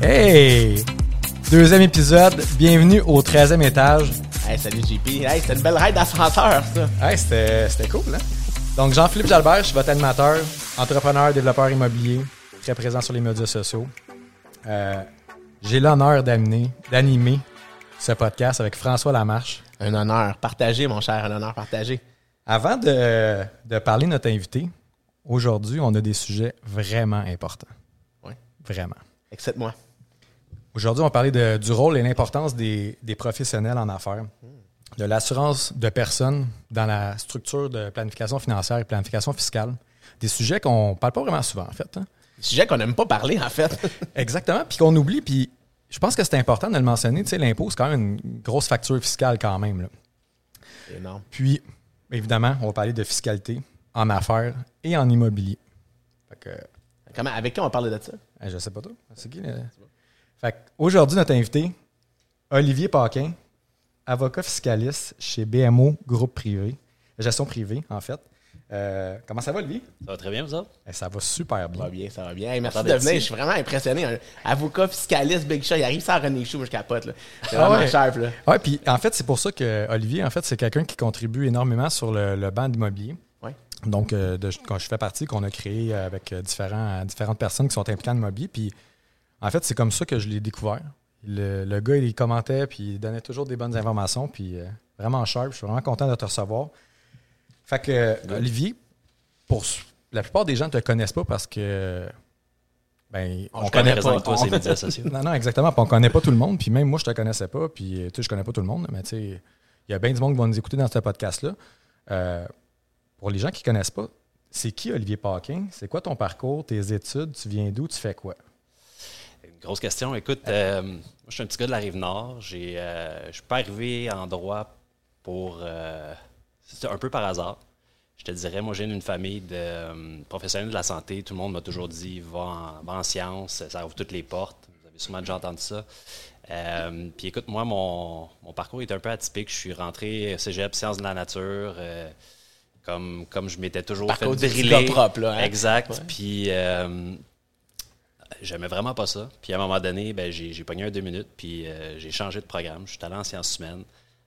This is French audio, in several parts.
Hey! Deuxième épisode, bienvenue au 13e étage. Hey, salut JP. Hey, c'était une belle ride d'ascenseur, ça. Hey, c'était cool, hein? Donc, Jean-Philippe Jalbert, je suis votre animateur, entrepreneur, développeur immobilier, très présent sur les médias sociaux. Euh, J'ai l'honneur d'amener, d'animer ce podcast avec François Lamarche. Un honneur partagé, mon cher, un honneur partagé. Avant de, de parler de notre invité, aujourd'hui, on a des sujets vraiment importants. Oui. Vraiment. Excite-moi. Aujourd'hui, on va parler de- du rôle et l'importance des, des professionnels en affaires, de l'assurance de personnes dans la structure de planification financière et planification fiscale. Des sujets qu'on ne parle pas vraiment souvent, en fait. hein. Sujet qu'on n'aime pas parler, en fait. Exactement, puis qu'on oublie. Puis je pense que c'est important de le mentionner. Tu sais, l'impôt, c'est quand même une grosse facture fiscale quand même. là. Énorme. Puis, évidemment, on va parler de fiscalité en affaires et en immobilier. Fait que, Comment, avec qui on va parler de ça? Hey, je sais pas toi. C'est qui? le- Fait aujourd'hui, notre invité, Olivier Paquin, avocat fiscaliste chez BMO Groupe Privé, gestion privée, en fait. Euh, comment ça va, Olivier? Ça va très bien, vous autres? Eh, ça va super Ça bien. va bien, ça va bien. Hey, merci de venir. Je suis vraiment impressionné. Un avocat, fiscaliste, Big Shot, il arrive sans René Chou, je capote. là. C'est Ah vraiment ouais? sharp. Là. Ouais, puis en fait, c'est pour ça que Olivier, en fait, c'est quelqu'un qui contribue énormément sur le, le banc d'immobilier. Ouais. Donc, euh, de- quand je fais partie, qu'on a créé avec euh, différents, différentes personnes qui sont impliquées en immobilier. Puis, en fait, c'est comme ça que je l'ai découvert. Le, le gars, il commentait, puis il donnait toujours des bonnes informations, puis euh, vraiment sharp. Je suis vraiment content de te recevoir. Fait que, euh, Olivier, pour la plupart des gens ne te connaissent pas parce que. Ben, on je connaît pas. toi, ces médias sociaux. Non, non, exactement. Puis on connaît pas tout le monde. Puis même moi, je te connaissais pas. Puis euh, tu sais, je connais pas tout le monde. Mais tu sais, il y a bien du monde qui va nous écouter dans ce podcast-là. Euh, pour les gens qui connaissent pas, c'est qui Olivier Paquin? C'est quoi ton parcours, tes études? Tu viens d'où? Tu fais quoi? Grosse question. Écoute, euh, moi, je suis un petit gars de la Rive-Nord. Euh, je suis pas arrivé en droit pour... euh, c'était un peu par hasard. Je te dirais, moi, j'ai une famille de professionnels de la santé. Tout le monde m'a toujours dit, va en, va en sciences, ça ouvre toutes les portes. Vous avez sûrement déjà entendu ça. Euh, puis écoute, moi, mon, mon parcours est un peu atypique. Je suis rentré cégep, sciences de la nature, euh, comme, comme je m'étais toujours Parcours fait driller. propre, là, hein? Exact. Puis euh, j'aimais vraiment pas ça. Puis à un moment donné, ben, j'ai, j'ai pogné un deux minutes, puis euh, j'ai changé de programme. Je suis allé en sciences humaines.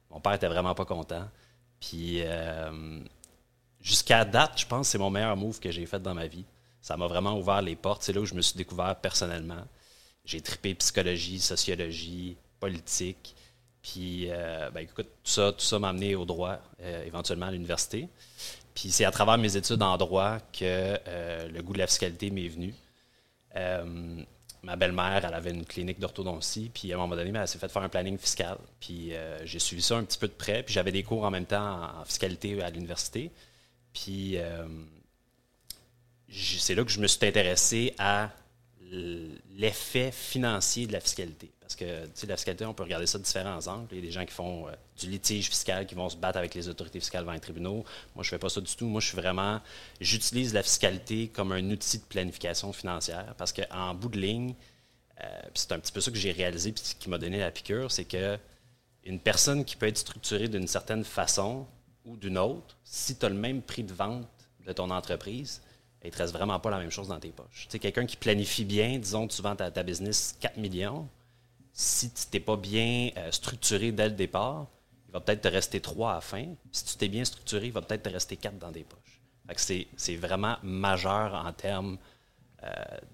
Mon père était vraiment pas content. Puis euh, jusqu'à date, je pense que c'est mon meilleur move que j'ai fait dans ma vie. Ça m'a vraiment ouvert les portes. C'est là où je me suis découvert personnellement. J'ai trippé psychologie, sociologie, politique. Puis, euh, ben, écoute, tout ça, tout ça m'a amené au droit, éventuellement à l'université. Puis c'est à travers mes études en droit que le goût de la fiscalité m'est venu. Euh, ma belle-mère, elle avait une clinique d'orthodontie, puis à un moment donné, ben, elle s'est fait faire un planning fiscal. Puis euh, j'ai suivi ça un petit peu de près, puis j'avais des cours en même temps en, fiscalité à l'université. Puis euh, c'est là que je me suis intéressé à l'effet financier de la fiscalité. Parce que, la fiscalité, on peut regarder ça de différents angles. Il y a des gens qui font euh, du litige fiscal, qui vont se battre avec les autorités fiscales devant les tribunaux. Moi, je fais pas ça du tout. Moi, je suis vraiment... J'utilise la fiscalité comme un outil de planification financière parce qu'en bout de ligne, euh, c'est un petit peu ça que j'ai réalisé puis qui m'a donné la piqûre, c'est que une personne qui peut être structurée d'une certaine façon ou d'une autre, si tu as le même prix de vente de ton entreprise, il ne te reste vraiment pas la même chose dans tes poches. Tu sais, quelqu'un qui planifie bien, disons tu vends ta, ta business 4 millions, si tu n'es pas bien euh, structuré dès le départ, il va peut-être te rester 3 à la fin. Si tu t'es bien structuré, il va peut-être te rester 4 dans tes poches. C'est, vraiment majeur en termes euh,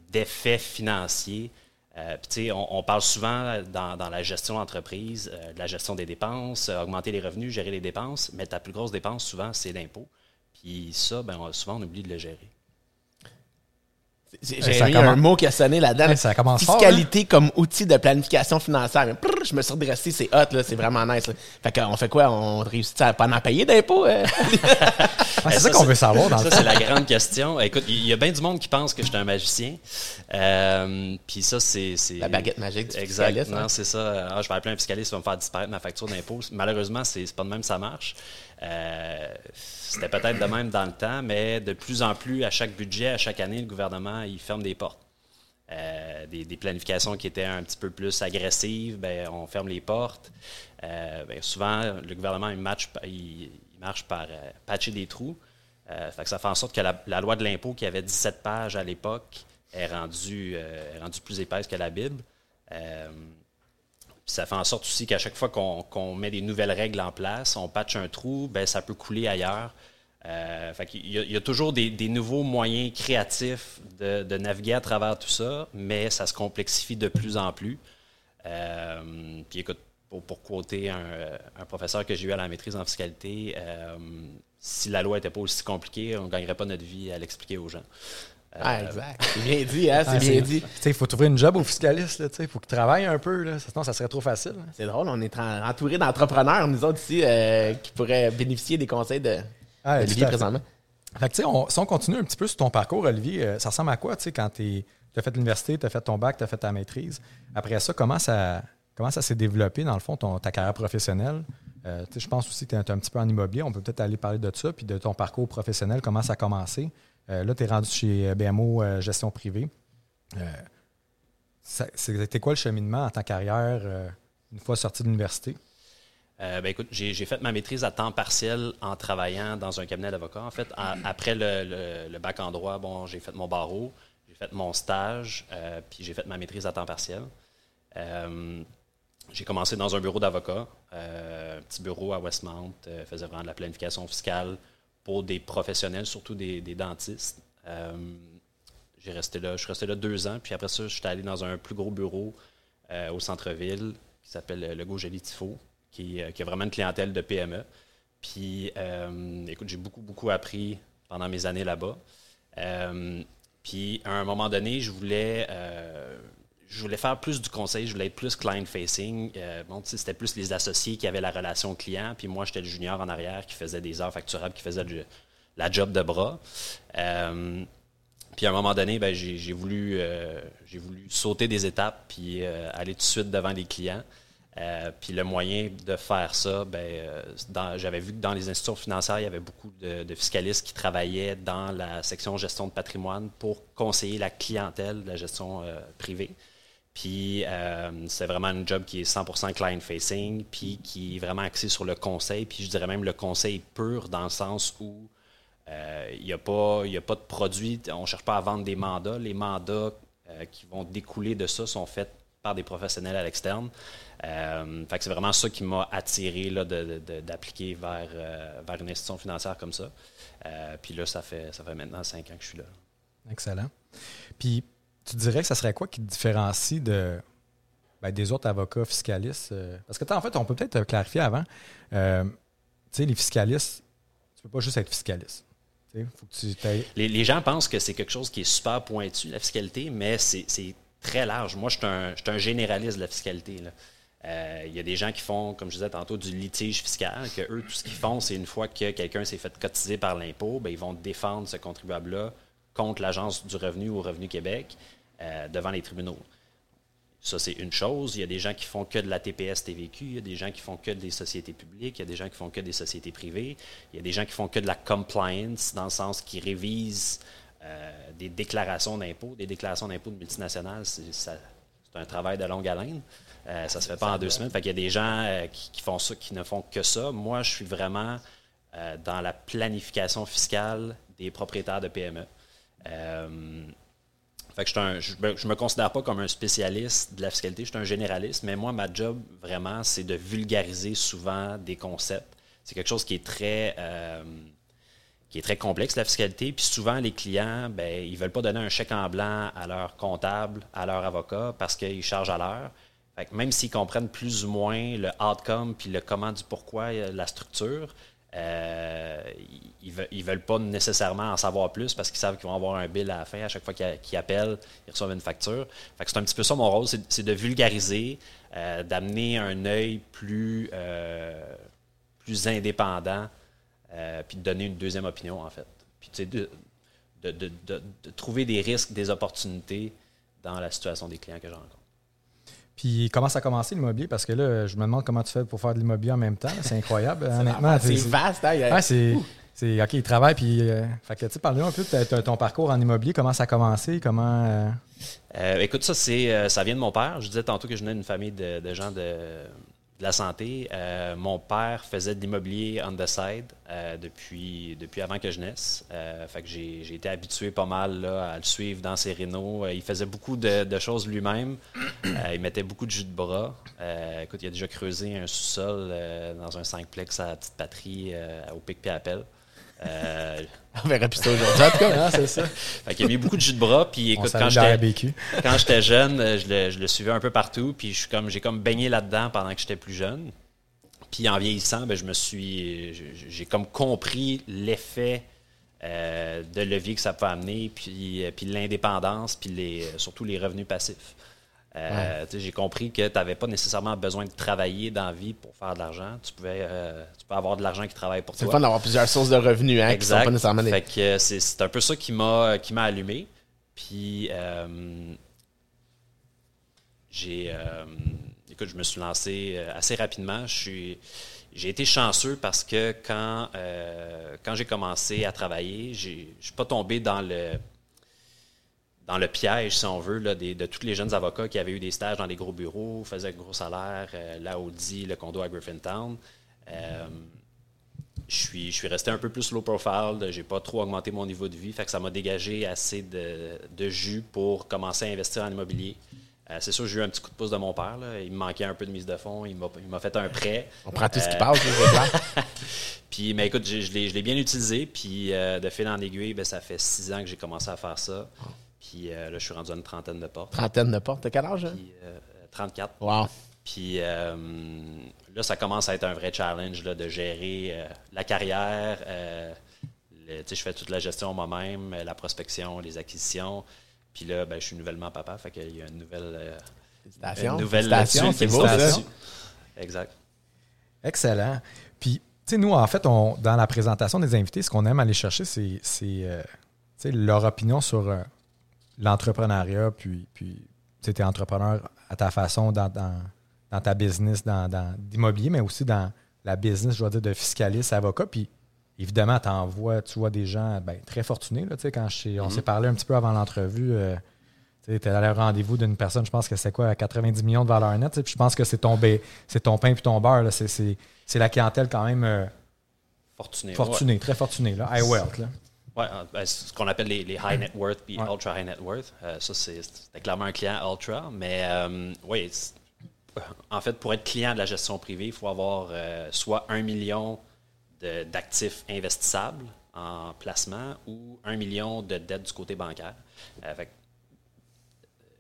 d'effets financiers. Euh, on, on parle souvent dans, dans la gestion d'entreprise, euh, de la gestion des dépenses, augmenter les revenus, gérer les dépenses, mais ta plus grosse dépense, souvent, c'est l'impôt. Puis ça, ben, souvent, on oublie de le gérer. J'ai mis commence- un mot qui a sonné là-dedans. Ouais, ça commence fort, hein? Fiscalité comme outil de planification financière. Mais prrr, je me suis redressé, c'est hot, là, c'est vraiment nice. Là. Fait qu'on fait quoi? On réussit à pas en payer d'impôts? euh? Ah, c'est Eh, ça qu'on veut savoir dans le Ça, c'est la grande question. Écoute, il y a bien du monde qui pense que je suis un magicien. Euh, Puis ça, c'est. La baguette magique du Exact. fiscaliste, hein? Non, c'est ça. Ah, je vais appeler un fiscaliste qui va me faire disparaître ma facture d'impôt. Malheureusement, c'est c'est pas de même que ça marche. Euh, C'était peut-être de même dans le temps, mais de plus en plus, à chaque budget, à chaque année, le gouvernement, il ferme des portes. Euh, des, planifications qui étaient un petit peu plus agressives, ben, on ferme les portes. Euh, ben, souvent, le gouvernement, il, marche par patcher des trous. Fait que ça fait en sorte que la, loi de l'impôt, qui avait 17 pages à l'époque, est rendue plus épaisse que la Bible. Ça fait en sorte aussi qu'à chaque fois qu'on met des nouvelles règles en place, on patche un trou, ben, ça peut couler ailleurs. Euh, il y a toujours des, nouveaux moyens créatifs de, naviguer à travers tout ça, mais ça se complexifie de plus en plus. Euh, puis écoute, pour, pour quoter un, un professeur que j'ai eu à la maîtrise en fiscalité, euh, si la loi n'était pas aussi compliquée, on ne gagnerait pas notre vie à l'expliquer aux gens. Euh, Ah, exact. C'est bien dit, hein? C'est Ah, bien dit. Il faut trouver une job au fiscaliste. Il faut qu'il travaille un peu. Là, sinon, ça serait trop facile. hein. C'est drôle, on est en- entouré d'entrepreneurs, nous autres ici, euh, qui pourraient bénéficier des conseils de Ah, fait. présentement. Fait que, on- si on continue un petit peu sur ton parcours, Olivier, euh, ça ressemble à quoi, quand tu as fait l'université, tu as fait ton bac, tu as fait ta maîtrise? Après ça, comment ça, comment ça s'est développé, dans le fond, ton, ta carrière professionnelle? Euh, je pense aussi que tu es, un petit peu en immobilier. On peut peut-être aller parler de ça, puis de ton parcours professionnel, comment ça a commencé? Euh, là, tu es rendu chez BMO euh, Gestion Privée. Euh, C'était quoi le cheminement en ta carrière euh, une fois sorti de l'université? Euh, ben, écoute, j'ai fait ma maîtrise à temps partiel en travaillant dans un cabinet d'avocat. En fait, En- après le, le- le bac en droit, bon, j'ai fait mon barreau, j'ai fait mon stage, euh, puis j'ai fait ma maîtrise à temps partiel. Euh, j'ai commencé dans un bureau d'avocat, euh, un petit bureau à Westmount, euh, faisait vraiment de la planification fiscale pour des professionnels, surtout des, dentistes. Euh, j'ai resté là, je suis resté là deux ans, puis après ça, je suis allé dans un plus gros bureau euh, au centre-ville qui s'appelle le Joly Tifo, qui, euh, qui a vraiment une clientèle de PME. Puis, écoute, j'ai beaucoup, beaucoup appris pendant mes années là-bas. Puis, à un moment donné, je voulais, je voulais faire plus du conseil, je voulais être plus client-facing. Euh, bon, c'était plus les associés qui avaient la relation client, puis moi, j'étais le junior en arrière qui faisait des heures facturables, qui faisait la job de bras. Euh, puis à un moment donné, ben, j'ai j'ai voulu, euh, j'ai voulu sauter des étapes puis aller tout de suite devant les clients. Puis le moyen de faire ça, ben, j'avais vu que dans les institutions financières, il y avait beaucoup de, fiscalistes qui travaillaient dans la section gestion de patrimoine pour conseiller la clientèle de la gestion privée. Puis euh, c'est vraiment un job qui est 100% client-facing, puis qui est vraiment axé sur le conseil. Puis je dirais même le conseil pur dans le sens où euh, Il n'y a, pas- a pas de produit, on ne cherche pas à vendre des mandats. Les mandats euh, qui vont découler de ça sont faits par des professionnels à l'externe. Euh, c'est vraiment ça qui m'a attiré là, de- d'appliquer vers, euh, vers une institution financière comme ça. Euh, puis là, ça fait, ça fait maintenant cinq ans que je suis là. Excellent. Puis, tu dirais que ça serait quoi qui te différencie de, ben, des autres avocats fiscalistes? euh, Parce que, en fait, on peut peut-être clarifier avant. Euh, tu sais, les fiscalistes, tu peux pas juste être fiscaliste. Faut que tu Les, les gens pensent que c'est quelque chose qui est super pointu, la fiscalité, mais c'est très large. Moi, je suis un, un généraliste de la fiscalité. Euh, Il y a des gens qui font, comme je disais tantôt, du litige fiscal, que eux, tout ce qu'ils font, c'est une fois que quelqu'un s'est fait cotiser par l'impôt, ben, ils vont défendre ce contribuable-là contre l'Agence du revenu ou Revenu Québec euh, devant les tribunaux. Ça, c'est une chose. Il y a des gens qui font que de la TPS TVQ, il y a des gens qui font que des sociétés publiques, il y a des gens qui font que des sociétés privées, il y a des gens qui font que de la compliance, dans le sens qu'ils révisent euh, des déclarations d'impôts. Des déclarations d'impôts de multinationales, c'est un travail de longue haleine. Euh, ça se fait pas en deux semaines. Qu'il y a des gens qui, font ça, qui ne font que ça. Moi, je suis vraiment dans la planification fiscale des propriétaires de PME. Je, un- je me, je me considère pas comme un spécialiste de la fiscalité, je suis un généraliste, mais moi, ma job, vraiment, c'est de vulgariser souvent des concepts. C'est quelque chose qui est très, euh, qui est très complexe, la fiscalité. Puis souvent, les clients, ben, ils veulent pas donner un chèque en blanc à leur comptable, à leur avocat, parce qu'ils chargent à l'heure. Même s'ils comprennent plus ou moins le outcome puis le comment du pourquoi, euh, la structure, euh, ils, ils veulent pas nécessairement en savoir plus parce qu'ils savent qu'ils vont avoir un bill à la fin. À chaque fois qu'ils appellent, ils reçoivent une facture. C'est un petit peu ça mon rôle, c'est de vulgariser, euh, d'amener un œil plus, euh, indépendant, puis de donner une deuxième opinion, en fait. Puis, de, de, trouver des risques, des opportunités dans la situation des clients que je rencontre. Puis comment ça a commencé l'immobilier? Parce que là, je me demande comment tu fais pour faire de l'immobilier en même temps. C'est incroyable, honnêtement. C'est vaste, hein? a- Ouais, c'est. c'est- OK, il travaille, puis. euh, fait que, tu sais, parle-nous un peu de ton parcours en immobilier, comment ça a commencé, comment. euh, Euh, écoute, ça, c'est, euh, ça vient de mon père. Je disais tantôt que je venais d'une famille de, de gens de, de la santé. Euh, mon père faisait de l'immobilier on the side euh, depuis, avant que je naisse. Euh, que j'ai, été habitué pas mal à le suivre dans ses rénaux. Il faisait beaucoup de, choses lui-même. Il mettait beaucoup de jus de bras. Écoute, il a déjà creusé un sous-sol dans un 5plex à la petite patrie au pic puis appel. Euh, On verra plus ça aujourd'hui. En tout cas, Ah, c'est ça. fait qu'il a mis beaucoup de jus de bras. Puis écoute, quand j'étais, quand j'étais jeune, euh, je le, je le suivais un peu partout, puis je suis comme, j'ai comme baigné là-dedans pendant que j'étais plus jeune. Puis en vieillissant, ben, je me suis, j'ai- comme compris l'effet euh, de levier que ça peut amener, puis, puis l'indépendance, puis les, surtout les revenus passifs. Euh, J'ai compris que tu n'avais pas nécessairement besoin de travailler dans la vie pour faire de l'argent. Tu pouvais euh, tu peux avoir de l'argent qui travaille pour c'est le toi. fun d'avoir plusieurs sources de revenus, hein, qui sont Exact. pas nécessairement des... Fait que euh, c'est, c'est un peu ça qui m'a, qui m'a allumé. Puis, euh, j'ai. écoute, je me suis lancé assez rapidement. Je suis, j'ai été chanceux parce que quand, quand j'ai commencé à travailler, je suis pas tombé dans le dans le piège, si on veut, là, des- de tous les jeunes avocats qui avaient eu des stages dans des gros bureaux, faisaient gros salaire, euh, la Audi, le condo à Griffintown. Euh, je suis, je suis resté un peu plus low profile, j'ai pas trop augmenté mon niveau de vie, fait que ça m'a dégagé assez de, de jus pour commencer à investir en immobilier. Euh, c'est sûr, j'ai eu un petit coup de pouce de mon père. là. Il me manquait un peu de mise de fonds. Il m'a, fait un prêt. On prend tout ce qui Euh, passe. Puis, mais écoute, je l'ai, je l'ai bien utilisé. Puis, euh, de fil en aiguille, ben, ça fait six ans que j'ai commencé à faire ça. Puis, euh, là, je suis rendu à une trentaine de portes. Trentaine de portes. T'as quel âge? hein? Puis, euh, 34. Wow. Puis euh, là, ça commence à être un vrai challenge là, de gérer euh, la carrière. euh, le- tu sais, je fais toute la gestion moi-même, euh, la prospection, les acquisitions. Puis là, ben, je suis nouvellement papa, fait qu'il y a une nouvelle, euh, Félicitations. une nouvelle là-dessus, c'est beau, ça. Exact. Excellent. Puis, tu sais, nous, en fait, on, dans la présentation des invités, ce qu'on aime aller chercher, c'est c'est, euh, tu sais, leur opinion sur euh, l'entrepreneuriat, puis, puis tu es entrepreneur à ta façon dans, dans, dans ta business dans, dans- d'immobilier, mais aussi dans la business, je dois dire, de fiscaliste, avocat. Puis, évidemment, tu vois, tu vois des gens ben, très fortunés. Là, tu sais, quand je on s'est parlé un petit peu avant l'entrevue, euh, tu es allé au rendez-vous d'une personne, je pense que c'est quoi, à 90 millions de valeur nette. Puis je pense que c'est ton, ton pain puis ton beurre. là. C'est, c'est- c'est la clientèle quand même euh, Fortuné. fortunée, très fortunée. Là. High wealth. Là. Ouais, euh, ben, ce qu'on appelle les, les high net worth puis Ouais. ultra high net worth. Euh, ça, c'est c'était clairement un client ultra. Mais euh, oui, en fait, pour être client de la gestion privée, il faut avoir euh, soit un million de- d'actifs investissables en placement ou un million de dettes du côté bancaire. Fait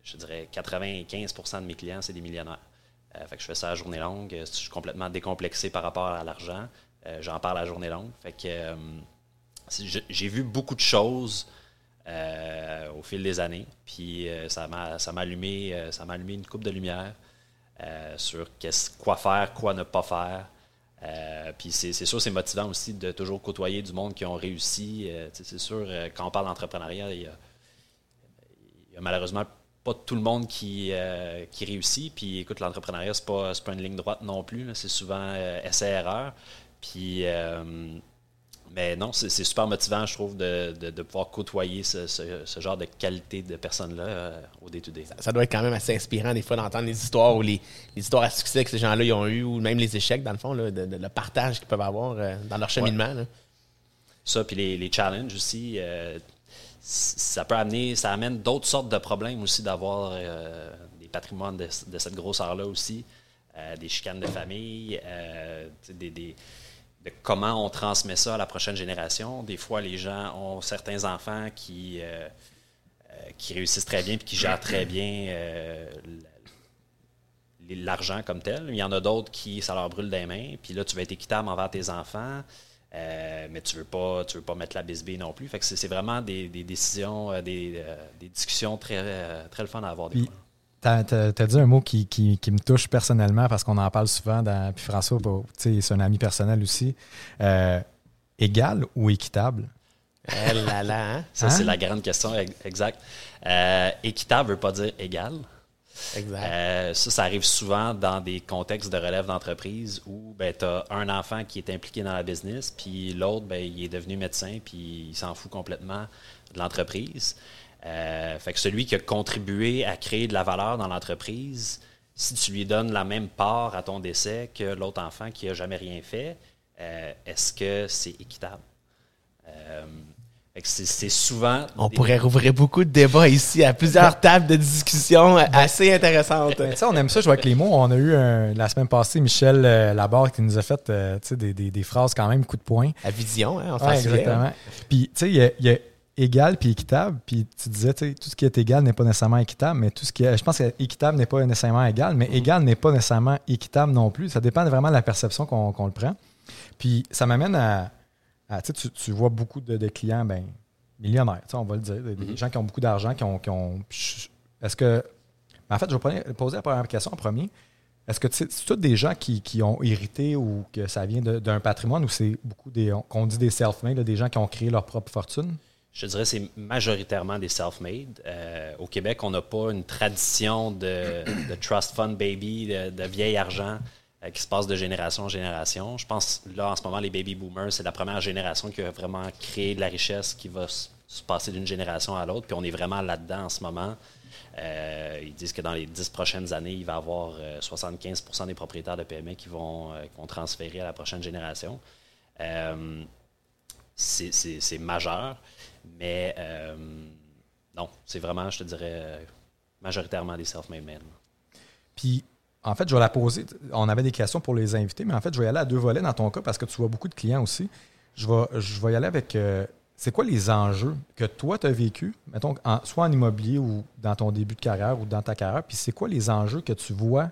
je dirais 95% de mes clients, c'est des millionnaires. Fait que je fais ça à journée longue. Je suis complètement décomplexé par rapport à l'argent. J'en parle à journée longue. Fait que j'ai vu beaucoup de choses euh, au fil des années. Puis euh, ça m'a allumé, euh, allumé une coupe de lumière sur quoi faire, quoi ne pas faire. Puis c'est sûr, c'est motivant aussi de toujours côtoyer du monde qui ont réussi. C'est sûr, quand on parle d'entrepreneuriat, il il y a malheureusement pas tout le monde qui, qui réussit. Puis écoute, l'entrepreneuriat, c'est pas, c'est pas une ligne droite non plus. C'est souvent essai-erreur. Puis, mais non, c'est super motivant, je trouve, de, de- de pouvoir côtoyer ce, ce- ce genre de qualité de personnes-là euh, au day-to-day. Ça doit être quand même assez inspirant des fois d'entendre les histoires ou les, les histoires à succès que ces gens-là ont eu ou même les échecs dans le fond, là, de, de- le partage qu'ils peuvent avoir euh, dans leur cheminement. là. Ça, puis les, les challenges aussi, euh, ça peut amener, ça amène d'autres sortes de problèmes aussi d'avoir des patrimoines de, cette grosseur-là aussi, des chicanes de famille, des- de comment on transmet ça à la prochaine génération. Des fois, les gens ont certains enfants qui, euh, euh, qui réussissent très bien puis qui gèrent très bien euh, la- l'argent comme tel. Il y en a d'autres qui, ça leur brûle des mains. Puis là, tu vas être équitable envers tes enfants. Euh, mais tu veux pas, tu veux pas mettre la bisbille non plus. Fait que c'est vraiment des, des décisions, des, des discussions très, très le fun à avoir. Des fois. T'as as, dit un mot qui, qui- qui me touche personnellement parce qu'on en parle souvent. Dans, puis François, bah, tu c'est un ami personnel aussi. Euh, égal ou équitable? Eh là là, hein? Ça, Hein? c'est la grande question, ex- exact. Euh, équitable ne veut pas dire égal. Exact. Euh, ça, ça arrive souvent dans des contextes de relève d'entreprise où ben, tu as un enfant qui est impliqué dans la business, puis l'autre, ben, il est devenu médecin, puis il s'en fout complètement de l'entreprise. Euh, fait que celui qui a contribué à créer de la valeur dans l'entreprise, si tu lui donnes la même part à ton décès que l'autre enfant qui n'a jamais rien fait, euh, est-ce que c'est équitable? Euh, fait que c'est souvent. On des- pourrait rouvrir beaucoup de débats ici à plusieurs tables de discussion assez intéressantes. Tu sais, on aime ça jouer avec les mots. On a eu un- la semaine passée Michel euh, Labarre qui nous a fait euh, des, des- des phrases quand même coup de poing. La vision, hein, en Ouais, exactement. Puis, tu sais, il y a, il y a égal puis équitable. Puis, tu disais, tu sais, tout ce qui est égal n'est pas nécessairement équitable, mais tout ce qui est. Je pense que équitable n'est pas nécessairement égal, mais égal n'est pas nécessairement équitable non plus. Ça dépend vraiment de la perception qu'on le prend. Puis, ça m'amène à. à, tu, tu, vois beaucoup de, de clients, ben, millionnaires, on va le dire, des, des gens qui ont beaucoup d'argent, qui ont. qui ont- Est-ce que. En fait, je vais poser- la première question en premier. Est-ce que c'est tous des gens qui, qui ont hérité ou que ça vient d'un patrimoine ou c'est beaucoup des. qu'on dit des self-made, des gens qui ont créé leur propre fortune? Je dirais que c'est majoritairement des self-made. Euh, au Québec, on n'a pas une tradition de, trust fund baby, de, vieil argent euh, qui se passe de génération en génération. Je pense, là, en ce moment, les baby boomers, c'est la première génération qui a vraiment créé de la richesse qui va se, se passer d'une génération à l'autre. Puis on est vraiment là-dedans en ce moment. Euh, ils disent que dans les dix prochaines années, il va y avoir euh, 75% des propriétaires de PME qui vont transférer à la prochaine génération. C'est- majeur. Mais euh, non, c'est vraiment, je te dirais, majoritairement des self-made men. Puis, en fait, je vais la poser. On avait des questions pour les invités, mais en fait, je vais y aller à deux volets dans ton cas parce que tu vois beaucoup de clients aussi. Je vais, je vais y aller avec. euh, c'est quoi les enjeux que toi, tu as vécu, mettons, soit en immobilier ou dans ton début de carrière ou dans ta carrière, puis c'est quoi les enjeux que tu vois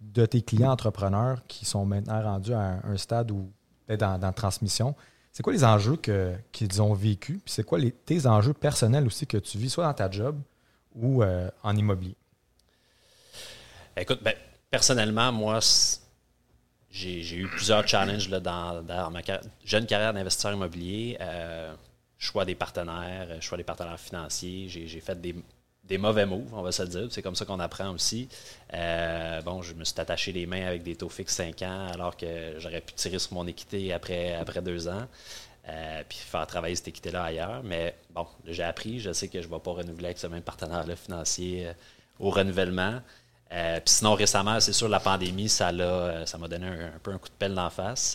de tes clients entrepreneurs qui sont maintenant rendus à un, stade où dans, dans transmission? C'est quoi les enjeux qu'ils ont vécu? Puis c'est quoi tes enjeux personnels aussi que tu vis, soit dans ta job ou euh, en immobilier? Écoute, ben, personnellement, moi, j'ai eu plusieurs challenges là, dans, ma jeune carrière d'investisseur immobilier. Euh, choix des partenaires, euh, choix des partenaires financiers. J'ai fait des, des mauvais moves, on va se le dire. C'est comme ça qu'on apprend aussi. Euh, bon, je me suis attaché les mains avec des taux fixes 5 ans alors que j'aurais pu tirer sur mon équité après, après deux ans. euh, puis faire travailler cette équité-là ailleurs. Mais bon, j'ai appris, je sais que je ne vais pas renouveler avec ce même partenaire-là financier euh, au renouvellement. Puis sinon, récemment, c'est sûr, la pandémie, ça l'a, ça m'a donné un, peu un coup de pelle d'en face.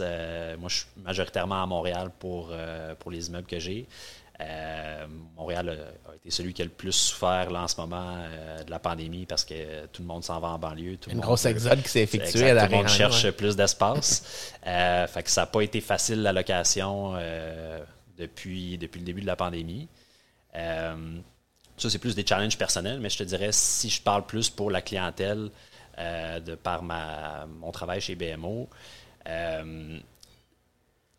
Moi, je suis majoritairement à Montréal pour, pour les immeubles que j'ai. Euh, Montréal a, a été celui qui a le plus souffert là, en ce moment euh, de la pandémie parce que tout le monde s'en va en banlieue. Tout Une monde grosse exode qui s'est effectuée à la Tout le monde cherche ouais. plus d'espace. Euh, fait que ça n'a pas été facile la location depuis, depuis le début de la pandémie. Ça, c'est plus des challenges personnels, mais je te dirais, si je parle plus pour la clientèle de par ma, mon travail chez BMO,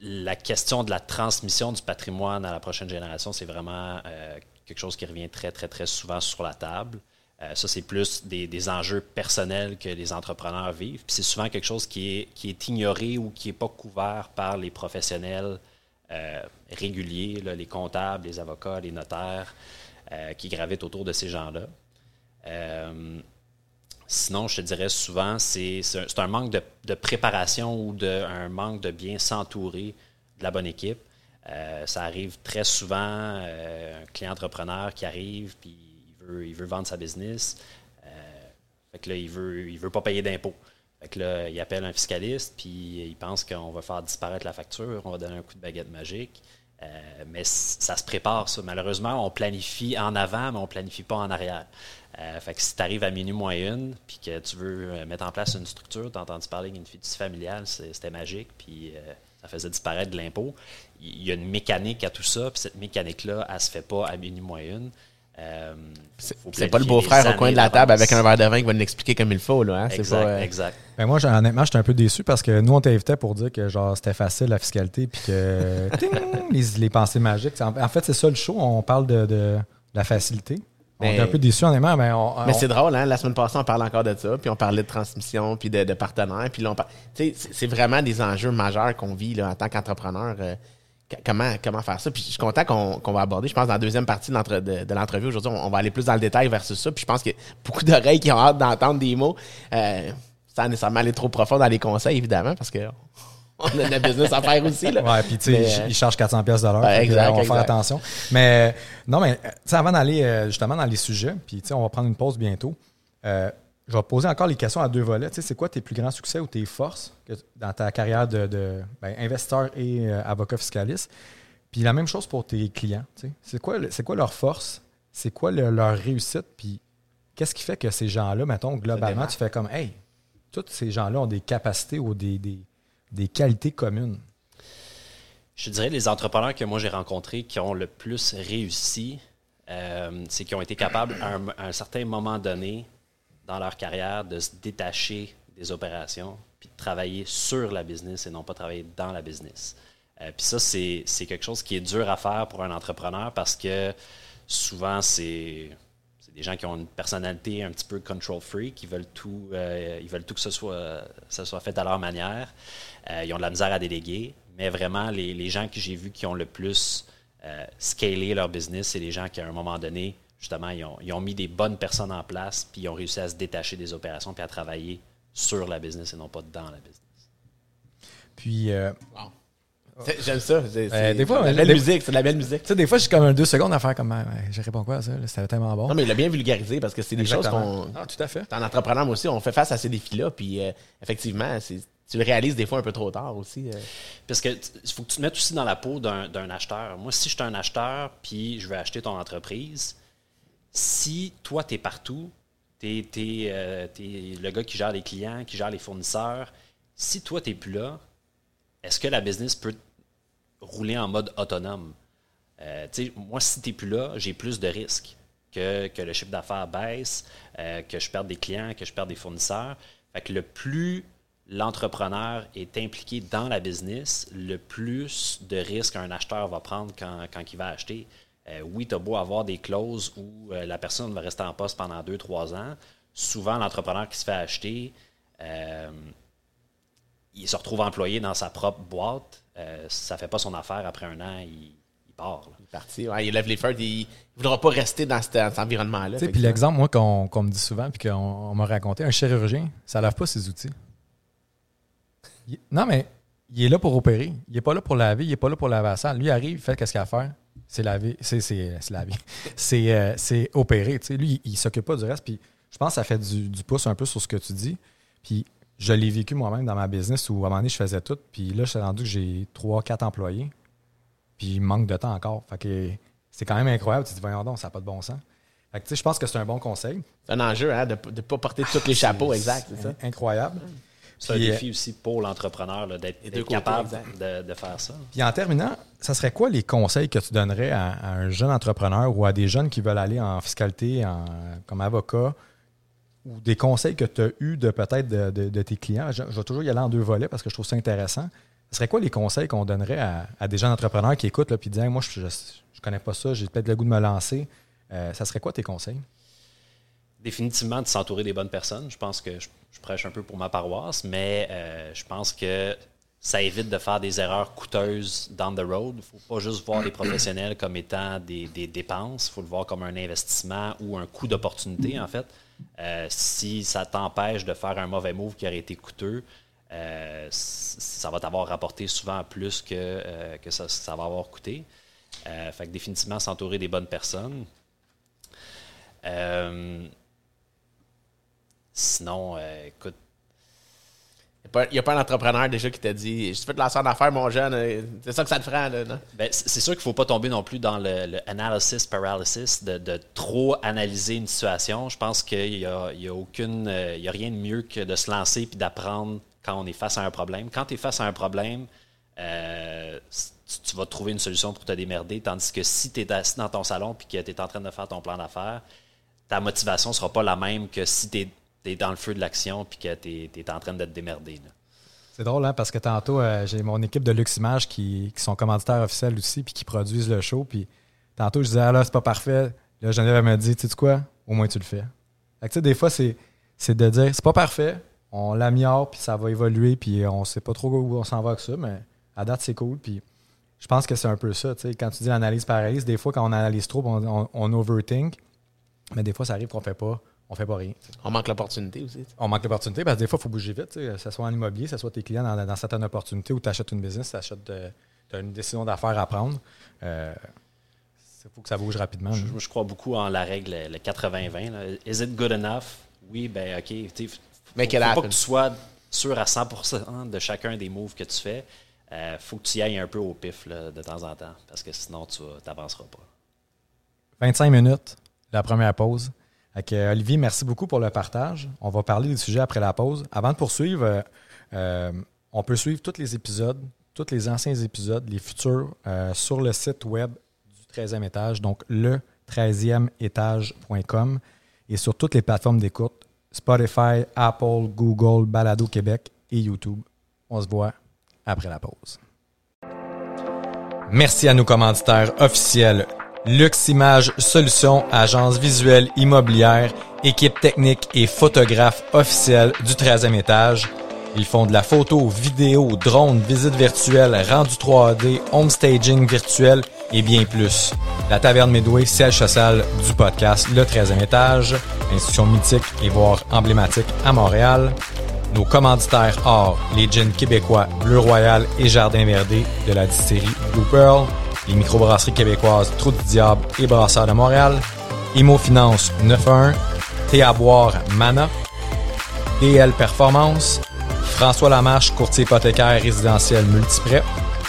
la question de la transmission du patrimoine à la prochaine génération, c'est vraiment euh, quelque chose qui revient très, très, très souvent sur la table. Euh, ça, c'est plus des, enjeux personnels que les entrepreneurs vivent. Puis c'est souvent quelque chose qui est, ignoré ou qui n'est pas couvert par les professionnels euh, réguliers, les comptables, les avocats, les notaires, qui gravitent autour de ces gens-là. Sinon, je te dirais souvent, c'est un, manque de, de préparation ou de, un manque de bien s'entourer de la bonne équipe. Euh, ça arrive très souvent, euh, un client entrepreneur qui arrive, puis il veut, il veut vendre sa business. Euh, fait que là, il veut, il veut pas payer d'impôts. Fait que là, il appelle un fiscaliste, puis il pense qu'on va faire disparaître la facture, on va donner un coup de baguette magique. Mais ça se prépare, ça. Malheureusement, on planifie en avant, mais on planifie pas en arrière. Euh, fait que si tu arrives à minuit moins une, puis que tu veux euh, mettre en place une structure, tu as entendu parler d'une fiducie familiale, c'était magique, puis euh, ça faisait disparaître de l'impôt. Il y a une mécanique à tout ça, puis cette mécanique-là, elle se fait pas à minuit moins une. Euh, C'est pas le beau-frère au coin de la table avec un verre de vin qui va nous expliquer comme il faut. Là, hein? C'est Exact, pas, euh, exact. Ben moi, honnêtement, j'étais un peu déçu parce que nous, on t'invitait pour dire que genre c'était facile la fiscalité puis que ting, les, les pensées magiques. En, en fait, c'est ça le show. On parle de, de la facilité. On est un peu déçu, honnêtement, mais on, Mais on- c'est drôle, hein? La semaine passée, on parlait encore de ça, puis on parlait de transmission, puis de, de partenaires, puis là, on par- c'est- vraiment des enjeux majeurs qu'on vit là, en tant qu'entrepreneur. euh, comment, comment faire ça? Puis je suis content qu'on va aborder. Je pense dans la deuxième partie de l'entre- de, de l'entrevue aujourd'hui, on, on va aller plus dans le détail versus ça. Puis je pense que beaucoup d'oreilles qui ont hâte d'entendre des mots, euh, sans nécessairement aller trop profond dans les conseils, évidemment, parce que on a de la business à faire aussi. Là. Ouais, puis tu sais, ils- euh, ils chargent 400 pièces de l'heure. Exact, euh, on va faire attention. Mais euh, non, mais euh, tu sais, avant d'aller justement dans les sujets, puis tu sais, on va prendre une pause bientôt. euh, je vais poser encore les questions à deux volets. Tu sais, c'est quoi tes plus grands succès ou tes forces que- dans ta carrière de, de, ben, investisseur et euh, avocat fiscaliste? Puis la même chose pour tes clients. tu sais. C'est quoi, quoi leur force? C'est quoi le- leur réussite? Puis qu'est-ce qui fait que ces gens-là, mettons, globalement, tu fais comme, hey, tous ces gens-là ont des capacités ou des, des, des qualités communes. Je dirais les entrepreneurs que moi j'ai rencontrés qui ont le plus réussi, euh, c'est qu'ils ont été capables à un, certain moment donné dans leur carrière de se détacher des opérations puis de travailler sur la business et non pas travailler dans la business. Euh, puis ça, c'est quelque chose qui est dur à faire pour un entrepreneur parce que souvent, c'est des gens qui ont une personnalité un petit peu control freak, qui veulent tout, euh, ils veulent tout que ce soit, ça soit fait à leur manière. Euh, ils ont de la misère à déléguer, mais vraiment, les, les gens que j'ai vus qui ont le plus euh, scalé leur business, c'est les gens qui, à un moment donné, justement, ils ont, ils ont mis des bonnes personnes en place, puis ils ont réussi à se détacher des opérations, puis à travailler sur la business et non pas dans la business. Puis, euh, J'aime ça. C'est Euh, des fois, de la les- belle musique. C'est de la belle musique. Tu sais, des fois, j'ai comme un deux secondes à faire comme. Ouais, je réponds quoi à ça? là? C'était tellement bon. Non, mais il l'a bien vulgarisé parce que c'est des choses qu'on. Ah, tout à fait. En entrepreneur, moi aussi, on fait face à ces défis-là. Puis, euh, effectivement, c'est- tu le réalises des fois un peu trop tard aussi. euh. Parce que il faut que tu te mettes aussi dans la peau d'un d'un acheteur. Moi, si je suis un acheteur puis je veux acheter ton entreprise, si toi, tu es partout, tu es, le gars qui gère les clients, qui gère les fournisseurs, si toi, tu n'es plus là, est-ce que la business peut rouler en mode autonome? Euh, moi, si tu n'es plus là, j'ai plus de risques que, que le chiffre d'affaires baisse, euh, que je perde des clients, que je perde des fournisseurs. Fait que le plus l'entrepreneur est impliqué dans la business, le plus de risques un acheteur va prendre quand, quand il va acheter. Euh, oui, tu as beau avoir des clauses où la personne va rester en poste pendant 2-3 ans. Souvent, l'entrepreneur qui se fait acheter, il se retrouve employé dans sa propre boîte. Euh, ça ne fait pas son affaire après un an, il, il part. là. Il est parti. Ouais, il lève les feux. Il ne voudra pas rester dans cet, dans cet environnement-là. Puis l'exemple, moi, qu'on me dit souvent, puis qu'on on m'a raconté, un chirurgien, ça lave pas ses outils. Il- non, mais il est là pour opérer. Il est pas là pour laver, il est pas là pour laver la salle. Lui, il arrive, il fait qu'est-ce qu'il a à faire? C'est laver. C'est laver. C'est euh, c'est opérer. tu sais. Lui, il, il s'occupe pas du reste. Puis je pense que ça fait du, du pouce un peu sur ce que tu dis. Puis je l'ai vécu moi-même dans ma business où à un moment donné, je faisais tout. Puis là, je suis rendu que j'ai trois, quatre employés. Puis il me manque de temps encore. Fait que c'est quand même incroyable. Tu te dis, voyons donc, ça n'a pas de bon sens. Fait que, tu sais, je pense que c'est un bon conseil. C'est un enjeu hein, de ne pas porter tous les chapeaux. Exact, c'est ça. Incroyable. C'est un défi aussi pour l'entrepreneur d'être capable de faire ça. Puis en terminant, ça serait quoi les conseils que tu donnerais à, à un jeune entrepreneur ou à des jeunes qui veulent aller en fiscalité en- comme avocat ou des conseils que tu as eus de peut-être de, de- tes clients? Je, vais toujours y aller en deux volets parce que je trouve ça intéressant. Ce serait quoi les conseils qu'on donnerait à, à des jeunes entrepreneurs qui écoutent et disent Moi, je ne connais pas ça, j'ai peut-être le goût de me lancer. Euh, ça serait quoi tes conseils? Définitivement de s'entourer des bonnes personnes. Je pense que je, je prêche un peu pour ma paroisse, mais euh, je pense que ça évite de faire des erreurs coûteuses down the road. Il ne faut pas juste voir les professionnels comme étant des, des dépenses. Il faut le voir comme un investissement ou un coût d'opportunité, en fait. Euh, si ça t'empêche de faire un mauvais move qui aurait été coûteux, euh, ça va t'avoir rapporté souvent plus que, euh, que ça, ça va avoir coûté. Fait que définitivement s'entourer des bonnes personnes. Sinon, écoute, Il n'y a, pas un entrepreneur déjà qui t'a dit Je fais de lancer en affaires, mon jeune. C'est ça que ça te fera. Là, non? C- c'est sûr qu'il ne faut pas tomber non plus dans le, analysis paralysis, de, trop analyser une situation. Je pense qu'il n'y a, y a aucune, euh, il a rien de mieux que de se lancer puis d'apprendre quand on est face à un problème. Quand tu es face à un problème, euh, tu, tu vas trouver une solution pour te démerder. Tandis que si tu es assis dans ton salon et que tu es en train de faire ton plan d'affaires, ta motivation ne sera pas la même que si tu es, dans le feu de l'action et que tu es, en train de te démerder. là. C'est drôle, hein, parce que tantôt, euh, j'ai mon équipe de Luxe Image qui, qui sont commanditaires officiels aussi, puis qui produisent le show. Puis tantôt, je disais, ah là, c'est pas parfait. Là, Geneviève me dit, tu sais quoi, au moins tu le fais. Tu des fois, c'est, c'est de dire, c'est pas parfait, on l'améliore, puis ça va évoluer, puis on sait pas trop où on s'en va avec ça, mais à date, c'est cool. Puis je pense que c'est un peu ça, tu sais, quand tu dis analyse paralyse, des fois, quand on analyse trop, on, on, on overthink, mais des fois, ça arrive qu'on fait pas, on fait pas rien. On manque l'opportunité aussi. On manque l'opportunité parce que des fois, il faut bouger vite. Que ce soit en immobilier, que ce soit tes clients dans, dans certaines opportunités où tu achètes une business, tu as une décision d'affaires à prendre. Il faut que ça bouge rapidement. Je, je crois beaucoup en la règle, le 80-20. là. Is it good enough? Oui, ben OK. tu sais, Faut, faut pas que tu sois sûr à 100% de chacun des moves que tu fais. Il faut que tu y ailles un peu au pif là, de temps en temps, parce que sinon, tu n'avanceras pas. 25 minutes, la première pause. Olivier, merci beaucoup pour le partage. On va parler des sujets après la pause. Avant de poursuivre, euh, euh, on peut suivre tous les épisodes, tous les anciens épisodes, les futurs, euh, sur le site web du 13e étage, donc le 13e étage.com et sur toutes les plateformes d'écoute, Spotify, Apple, Google, Balado Québec et YouTube. On se voit après la pause. Merci à nos commanditaires officiels Lux Image Solutions, agence visuelle immobilière, équipe technique et photographe officielle du 13e étage. Ils font de la photo, vidéo, drone, visite virtuelle, rendu 3D, home staging virtuel et bien plus. La Taverne Midway, siège social du podcast Le 13e étage, institution mythique et voire emblématique à Montréal. Nos commanditaires or, les gins québécois Bleu Royal et Jardin Verdé de la distillerie Blue Pearl, les microbrasseries québécoises Trou du Diable et Brasseurs de Montréal, Imo Finance 91, Thé à boire Mana, DL Performance, François Lamarche, courtier hypothécaire résidentiel multiprêt,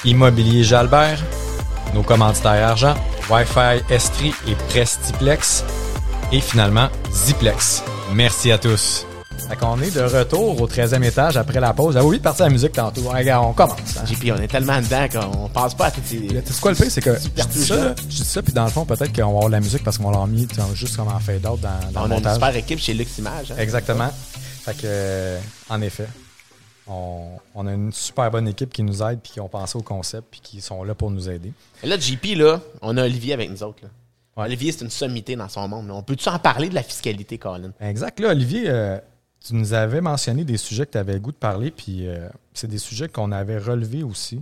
Immobilier Jalbert, nos commanditaires argent, Wi-Fi Estrie et Prestiplex, et finalement Ziplex. Merci à tous. Fait qu'on est de retour au 13e étage après la pause. J'avais oublié de partir à la musique tantôt. On commence. hein. JP, on est tellement dedans qu'on pense pas à toutes ces. Tu sais quoi le pire, c'est que je dis ça, là. je dis ça, puis dans le fond, peut-être qu'on va avoir de la musique parce qu'on l'avoir mis juste comme en fade out dans, dans On le a une montage. super équipe chez Lux Image. hein. Exactement. Fait que, euh, en effet, on, on a une super bonne équipe qui nous aide, puis qui ont pensé au concept, puis qui sont là pour nous aider. Et là, JP, là, on a Olivier avec nous autres. là. Ouais. Olivier, c'est une sommité dans son monde. là. On peut-tu en parler de la fiscalité, Colin? Exact. Là, Olivier, euh, tu nous avais mentionné des sujets que tu avais le goût de parler, puis euh, c'est des sujets qu'on avait relevés aussi.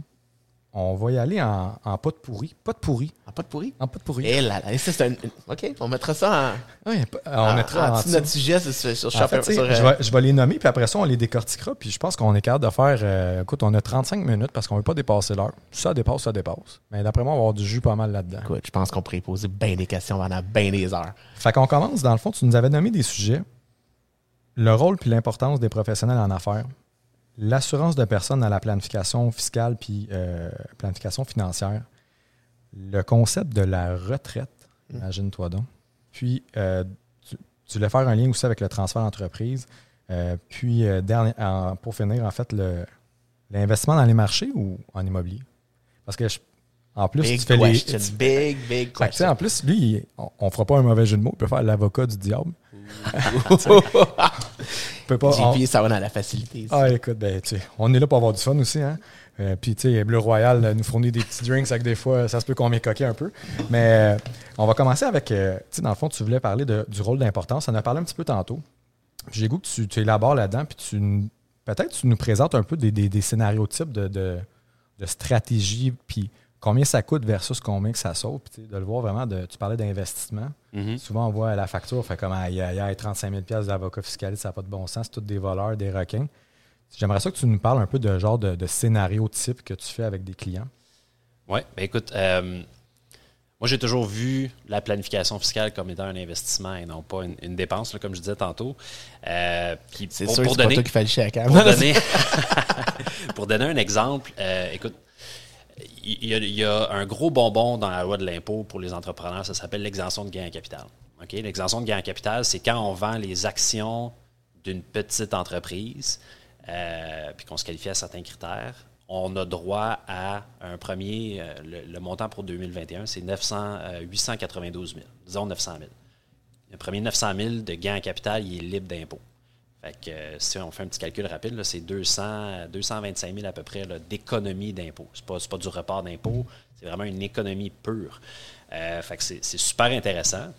On va y aller en, en pas de pourri. Pas de pourri. Ah, pas de pourri? En pas de pourri. Eh là là, ça, c'est un... OK, on mettra ça en... Pas- on en- mettra en en notre sujet sur, sur, En fait, sur, euh, je, vais, je vais les nommer, puis après ça, on les décortiquera. Puis je pense qu'on est capable de faire. euh, écoute, on a 35 minutes parce qu'on ne veut pas dépasser l'heure. Ça dépasse, ça dépasse. Mais d'après moi, on va avoir du jus pas mal là-dedans. Écoute, je pense qu'on pourrait poser bien des questions pendant bien des heures. Fait qu'on commence. Dans le fond, tu nous avais nommé des sujets. Le rôle puis l'importance des professionnels en affaires. L'assurance de personnes dans la planification fiscale puis euh, planification financière. Le concept de la retraite. Imagine-toi donc. Puis, euh, tu, tu voulais faire un lien aussi avec le transfert d'entreprise. Euh, puis, euh, dernier- en- pour finir, en fait, le- l'investissement dans les marchés ou en immobilier? Parce que, je- en plus, Big tu fais question. les. Big, big Fait tu sais, question. en plus, lui, on, on fera pas un mauvais jeu de mots. Il peut faire l'avocat du diable. Il peut pas. on- JP, ça va dans la facilité. ah, écoute, ben, tu sais, on est là pour avoir du fun aussi. Hein? Euh, Puis, tu sais, Bleu Royal euh, nous fournit des petits drinks, avec des fois, ça se peut qu'on coqué un peu. Mais euh, on va commencer avec, euh, tu sais, dans le fond, tu voulais parler de- du rôle d'importance. On en a parlé un petit peu tantôt. Puis J'ai goût que tu, tu élabores là-dedans, puis tu peut-être tu nous présentes un peu des, des- des scénarios types de, de, de stratégie, puis combien ça coûte versus combien que ça sauve. Puis, de le voir vraiment, de, tu parlais d'investissement. Souvent, on voit la facture, on fait comme aïe, aïe, aïe, 35 000 d'avocat fiscaliste, ça n'a pas de bon sens, c'est tous des voleurs, des requins. J'aimerais ça que tu nous parles un peu de genre de, de scénario type que tu fais avec des clients. Oui, ben écoute, euh, moi j'ai toujours vu la planification fiscale comme étant un investissement et non pas une, une dépense, là, comme je disais tantôt. Euh, puis C'est pour, sûr pour c'est pas donner, toi qui fais le chèque. hein? pour donner, pour donner un exemple, euh, écoute, il y, a, un gros bonbon dans la loi de l'impôt pour les entrepreneurs, ça s'appelle l'exemption de gain en capital. L'exemption de gain en capital, c'est quand on vend les actions d'une petite entreprise, euh, puis qu'on se qualifie à certains critères, on a droit à un premier, euh, le, montant pour 2021, c'est 900, euh, 892 000, disons 900 000. Le premier 900 000 de gain en capital, il est libre d'impôt. Fait que euh, si on fait un petit calcul rapide, c'est 200, 225 000 à peu près d'économie d'impôt. Ce n'est pas, du report d'impôt, c'est vraiment une économie pure. Euh, c'est super intéressant.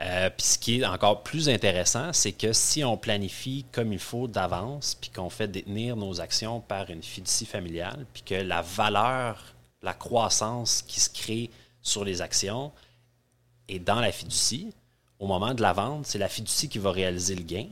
Euh, puis ce qui est encore plus intéressant, c'est que si on planifie comme il faut d'avance, puis qu'on fait détenir nos actions par une fiducie familiale, puis que la valeur, la croissance qui se crée sur les actions est dans la fiducie, au moment de la vente, c'est la fiducie qui va réaliser le gain.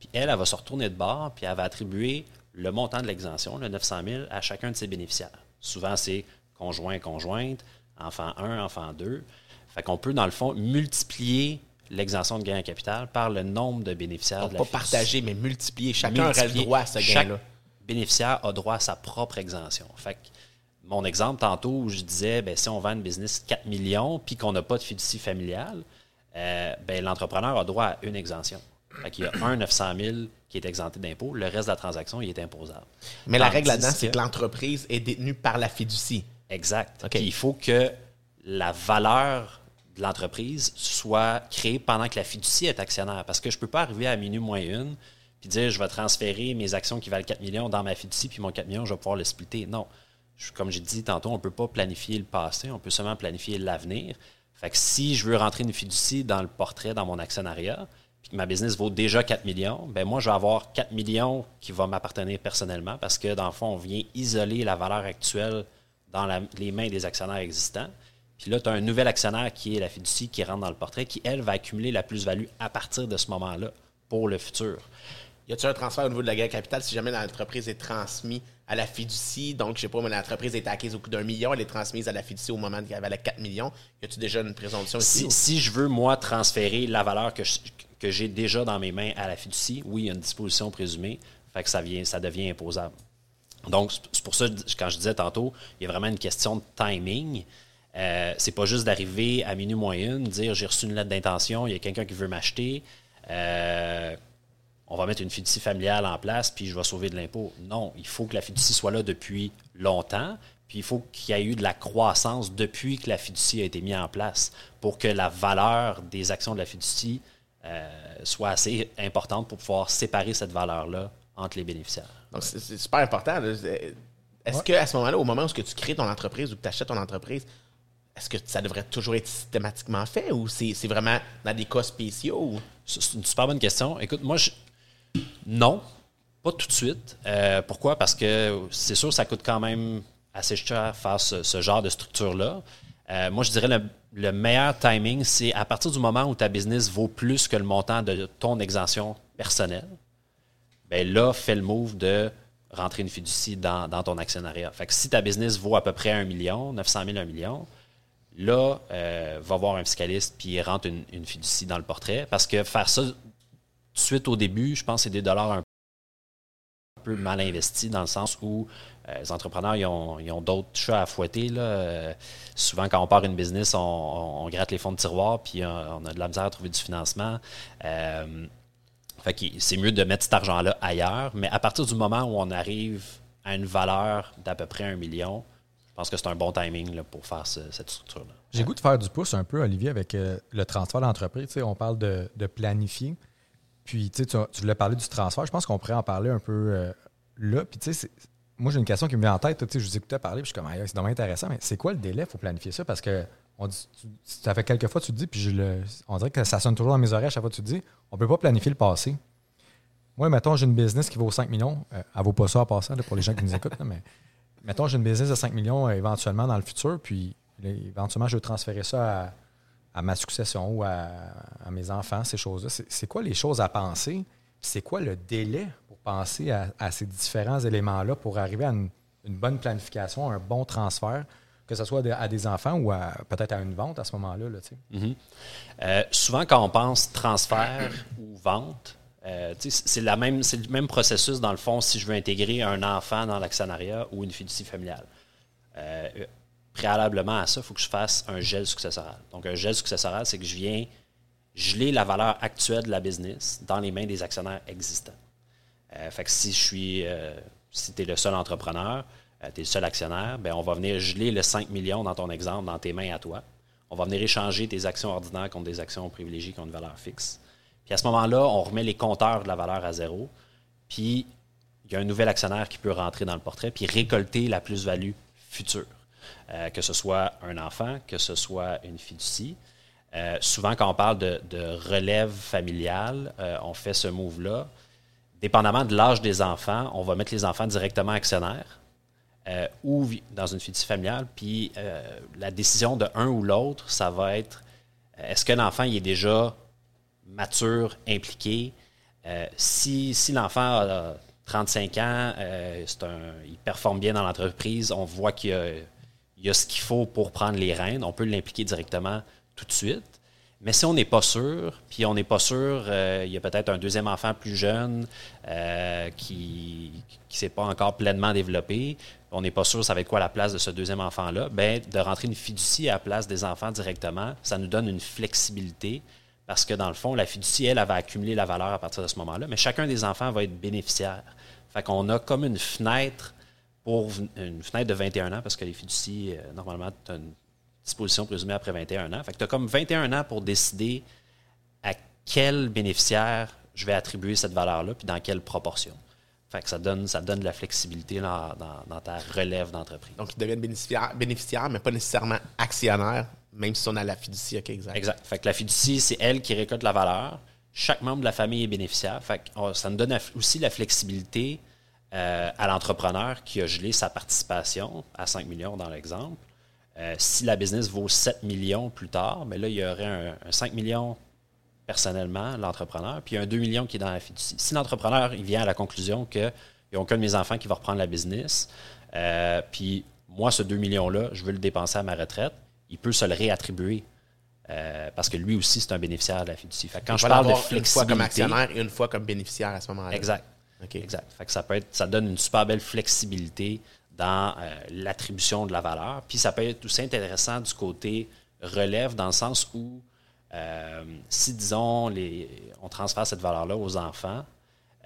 Puis elle, elle va se retourner de bord, puis elle va attribuer le montant de l'exemption, le 900 000, à chacun de ses bénéficiaires. Souvent, c'est conjoint, conjointe, enfant 1, enfant 2. Fait qu'on peut, dans le fond, multiplier l'exemption de gain en capital par le nombre de bénéficiaires Donc, de la pas partager, mais multiplier. Chacun aurait le droit à ce Chaque gain-là. bénéficiaire a droit à sa propre exemption. Fait que mon exemple tantôt où je disais, ben, si on vend une business 4 millions puis qu'on n'a pas de fiducie familiale, euh, ben, l'entrepreneur a droit à une exemption. Fait qu'il y a un 900 000 qui est exempté d'impôt, le reste de la transaction, il est imposable. Mais la règle là-dedans, c'est que l'entreprise est détenue par la fiducie. Exact. Il faut que la valeur de l'entreprise soit créée pendant que la fiducie est actionnaire. Parce que je ne peux pas arriver à minuit moins une puis dire je vais transférer mes actions qui valent 4 millions dans ma fiducie, puis mon 4 millions, je vais pouvoir le splitter. Non. Je- comme j'ai dit tantôt, on ne peut pas planifier le passé, on peut seulement planifier l'avenir. Fait que si je veux rentrer une fiducie dans le portrait, dans mon actionnariat, ma business vaut déjà 4 millions, ben moi, je vais avoir 4 millions qui vont m'appartenir personnellement parce que, dans le fond, on vient isoler la valeur actuelle dans la- les mains des actionnaires existants. Puis là, tu as un nouvel actionnaire qui est la fiducie qui rentre dans le portrait, qui, elle, va accumuler la plus-value à partir de ce moment-là pour le futur. Y a-t-il un transfert au niveau de la gain capital si jamais l'entreprise est transmise à la fiducie? Donc, je sais pas, mais l'entreprise est acquise au coût d'un million, elle est transmise à la fiducie au moment qu'elle valait 4 millions. Y a-tu déjà une présomption ici? Si, si je veux, moi, transférer la valeur que, je- que j'ai déjà dans mes mains à la fiducie, oui, il y a une disposition présumée, fait que ça, vient, ça devient imposable. Donc, c'est- pour ça, quand je disais tantôt, il y a vraiment une question de timing. Euh, c'est pas juste d'arriver à minuit moins une, dire j'ai reçu une lettre d'intention, il y a quelqu'un qui veut m'acheter, euh, on va mettre une fiducie familiale en place, puis je vais sauver de l'impôt. Non, il faut que la fiducie soit là depuis longtemps, puis il faut qu'il y ait eu de la croissance depuis que la fiducie a été mise en place pour que la valeur des actions de la fiducie euh, soit assez importante pour pouvoir séparer cette valeur-là entre les bénéficiaires. Donc, c'est c'est super important. Est-ce qu'à ce moment-là, au moment où tu crées ton entreprise ou que tu achètes ton entreprise, est-ce que ça devrait toujours être systématiquement fait ou c'est vraiment dans des cas spéciaux? ou- C'est c'est une super bonne question. Écoute, moi, je... non, pas tout de suite. Euh, pourquoi? Parce que c'est sûr, ça coûte quand même assez cher faire ce, ce genre de structure-là. Euh, moi, je dirais le, le meilleur timing, c'est à partir du moment où ta business vaut plus que le montant de ton exemption personnelle. Ben là, fais le move de rentrer une fiducie dans, ton actionnariat. Fait que si ta business vaut à peu près 1 million, 900 000, 1 million, là, euh, va voir un fiscaliste puis rentre une, fiducie dans le portrait. Parce que faire ça suite au début, je pense que c'est des dollars un peu mal investis dans le sens où les entrepreneurs, ils ont, ont d'autres chats à fouetter. Là. Euh, souvent, quand on part une business, on, gratte les fonds de tiroir puis on, a de la misère à trouver du financement. Euh, fait que c'est mieux de mettre cet argent-là ailleurs. Mais à partir du moment où on arrive à une valeur d'à peu près un million, je pense que c'est un bon timing pour faire ce- cette structure-là. J'ai goût de faire du pouce un peu, Olivier, avec euh, le transfert d'entreprise. Tu on parle de, de planifier. Puis, tu sais, tu, voulais parler du transfert. Je pense qu'on pourrait en parler un peu euh, là. Puis, tu sais, moi, j'ai une question qui me vient en tête. Je vous écoutais parler, puis je suis comme, c'est vraiment intéressant. Mais c'est quoi le délai? Pour planifier ça? Parce que tu- ça fait quelques fois tu le dis, puis on dirait que ça sonne toujours dans mes oreilles à chaque fois tu le dis. On peut pas planifier le passé. Moi, mettons, j'ai une business qui vaut 5 millions. Euh, elle vaut pas ça en passant, pour les gens qui nous écoutent, mais mettons, j'ai une business de 5 millions euh, éventuellement dans le futur, puis éventuellement, je veux transférer ça à, ma succession ou à, à mes enfants, ces choses-là. C'est quoi les choses à penser? C'est quoi le délai penser à, ces différents éléments-là pour arriver à une, bonne planification, un bon transfert, que ce soit à des- enfants ou peut-être à une vente à ce moment-là? Sais? Euh, souvent, quand on pense transfert ou vente, euh, c'est le même processus dans le fond si je veux intégrer un enfant dans l'actionnariat ou une fiducie familiale. Euh, préalablement à ça, il faut que je fasse un gel successoral. Donc, un gel successoral, c'est que je viens geler la valeur actuelle de la business dans les mains des actionnaires existants. Euh, fait que si je suis, euh, si tu es le seul entrepreneur, tu es le seul actionnaire, ben, on va venir geler le 5 millions dans ton exemple, dans tes mains à toi. On va venir échanger tes actions ordinaires contre des actions privilégiées qui ont une valeur fixe. Puis à ce moment-là, on remet les compteurs de la valeur à zéro. Puis il y a un nouvel actionnaire qui peut rentrer dans le portrait puis récolter la plus-value future. Euh, que ce soit un enfant, que ce soit une fiducie. Euh, souvent, quand on parle de, relève familiale, euh, on fait ce move-là. Dépendamment de l'âge des enfants, on va mettre les enfants directement actionnaires ou dans une fiducie familiale. Puis la décision de un ou l'autre, ça va être est-ce que l'enfant est déjà mature, impliqué? si, l'enfant a 35 ans, il performe bien dans l'entreprise, on voit qu'il a il y a ce qu'il faut pour prendre les rênes. On peut l'impliquer directement tout de suite. Mais si on n'est pas sûr, puis on n'est pas sûr, euh, il y a peut-être un deuxième enfant plus jeune euh, qui ne s'est pas encore pleinement développé, on n'est pas sûr ça va être quoi la place de ce deuxième enfant-là, ben, de rentrer une fiducie à la place des enfants directement, ça nous donne une flexibilité parce que dans le fond, la fiducie, elle, elle va accumuler la valeur à partir de ce moment-là, mais chacun des enfants va être bénéficiaire. Fait qu'on a comme une fenêtre pour une fenêtre de 21 ans, parce que les fiducies, euh, normalement, tu as une disposition présumée après 21 ans. Fait que tu as comme 21 ans pour décider à quel bénéficiaire je vais attribuer cette valeur-là, puis dans quelle proportion. Fait que ça donne, ça donne de la flexibilité dans, ta relève d'entreprise. Donc, ils deviennent bénéficiaires, bénéficiaires, mais pas nécessairement actionnaires, même si on a la fiducie. OK, exact. Exact. Fait que la fiducie, c'est elle qui récolte la valeur. Chaque membre de la famille est bénéficiaire. Fait que oh, ça nous donne aussi la flexibilité euh, à l'entrepreneur qui a gelé sa participation à 5 millions dans l'exemple. Euh, si la business vaut 7 millions plus tard, mais là, il y aurait un, 5 millions personnellement, l'entrepreneur, puis un 2 millions qui est dans la fiducie. Si l'entrepreneur il vient à la conclusion qu'il n'y a aucun de mes enfants qui va reprendre la business, euh, puis moi, ce 2 millions-là, je veux le dépenser à ma retraite, il peut se le réattribuer. parce que lui aussi, c'est un bénéficiaire de la fiducie. quand je parle de flexibilité, une fois comme actionnaire et une fois comme bénéficiaire à ce moment-là. Exact. Exact. ça, peut être, ça donne une super belle flexibilité dans euh, l'attribution de la valeur. Puis ça peut être aussi intéressant du côté relève, dans le sens où euh, si, disons, les, on transfère cette valeur-là aux enfants,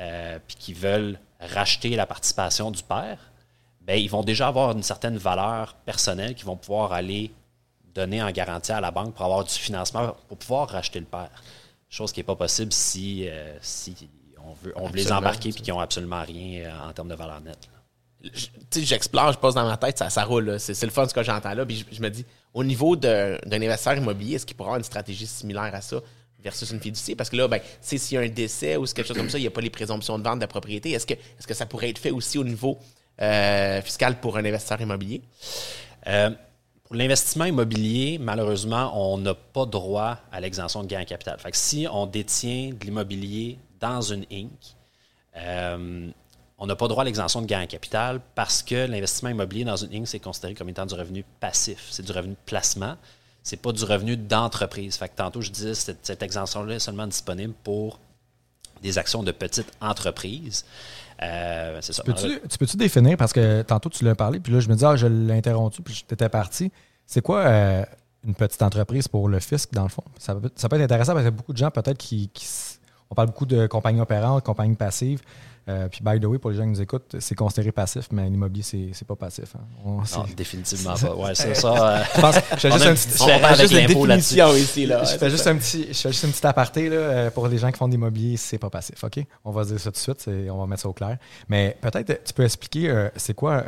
euh, puis qu'ils veulent racheter la participation du père, bien, ils vont déjà avoir une certaine valeur personnelle qu'ils vont pouvoir aller donner en garantie à la banque pour avoir du financement pour pouvoir racheter le père. Chose qui n'est pas possible si, si on veut, on veut les embarquer puis qui n'ont absolument rien euh, en termes de valeur nette. J'explore, je passe dans ma tête, ça, roule. C'est le fun ce que j'entends là. Puis je, me dis, au niveau d'un investisseur immobilier, est-ce qu'il pourra avoir une stratégie similaire à ça versus une fiducie? Parce que là, ben, s'il y a un décès ou quelque chose comme ça, il n'y a pas les présomptions de vente de propriété. Est-ce que, est que ça pourrait être fait aussi au niveau euh, fiscal pour un investisseur immobilier? Euh, pour l'investissement immobilier, malheureusement, on n'a pas droit à l'exemption de gain en capital. Fait que si on détient de l'immobilier dans une Inc., euh, on n'a pas droit à l'exemption de gain en capital parce que l'investissement immobilier dans une Inc., c'est considéré comme étant du revenu passif. C'est du revenu de placement. C'est pas du revenu d'entreprise. Fait que tantôt, je disais, cette, cette exemption-là est seulement disponible pour des actions de petites entreprises. Euh, ça. tu peux-tu définir, parce que tantôt tu l'as parlé, puis là je me dis, ah, je l'ai interrompu, puis j'étais parti. C'est quoi euh, une petite entreprise pour le fisc, dans le fond? Ça peut, être intéressant parce qu'il y a beaucoup de gens peut-être qui, qui, on parle beaucoup de compagnies opérantes, compagnies passives. Euh, puis, by the way, pour les gens qui nous écoutent, c'est considéré passif, mais l'immobilier, c'est, c'est pas passif. Hein. non, définitivement pas. Ouais, c'est ça. je pense je fais juste un petit, définition ici. Là. Je fais juste un petit, je fais juste aparté là, euh, pour les gens qui font de l'immobilier, c'est pas passif. OK? On va dire ça tout de suite, on va mettre ça au clair. Mais peut-être, tu peux expliquer, euh, c'est quoi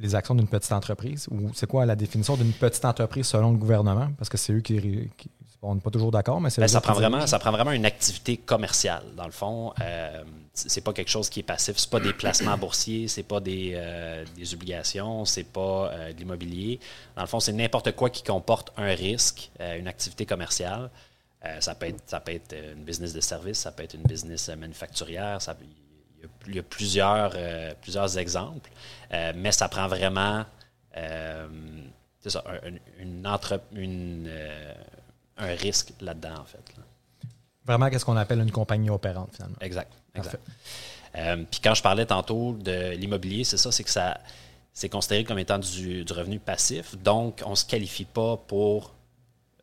les actions d'une petite entreprise ou c'est quoi la définition d'une petite entreprise selon le gouvernement? Parce que c'est eux qui, qui on n'est pas toujours d'accord, mais c'est ben, ça prend vraiment Ça prend vraiment une activité commerciale, dans le fond. Euh, c'est pas quelque chose qui est passif. C'est pas des placements boursiers, c'est pas des, euh, des obligations, c'est pas euh, de l'immobilier. Dans le fond, c'est n'importe quoi qui comporte un risque, euh, une activité commerciale. ça, peut être, ça peut être une business de service, ça peut être une business manufacturière, ça, il, y a, plusieurs, plusieurs exemples, mais ça prend vraiment ça, une, entre, une, un risque là-dedans, en fait. Vraiment, qu'est-ce qu'on appelle une compagnie opérante, finalement. Exact. exact. Euh, puis quand je parlais tantôt de l'immobilier, c'est ça, c'est que ça c'est considéré comme étant du, revenu passif. Donc, on ne se qualifie pas pour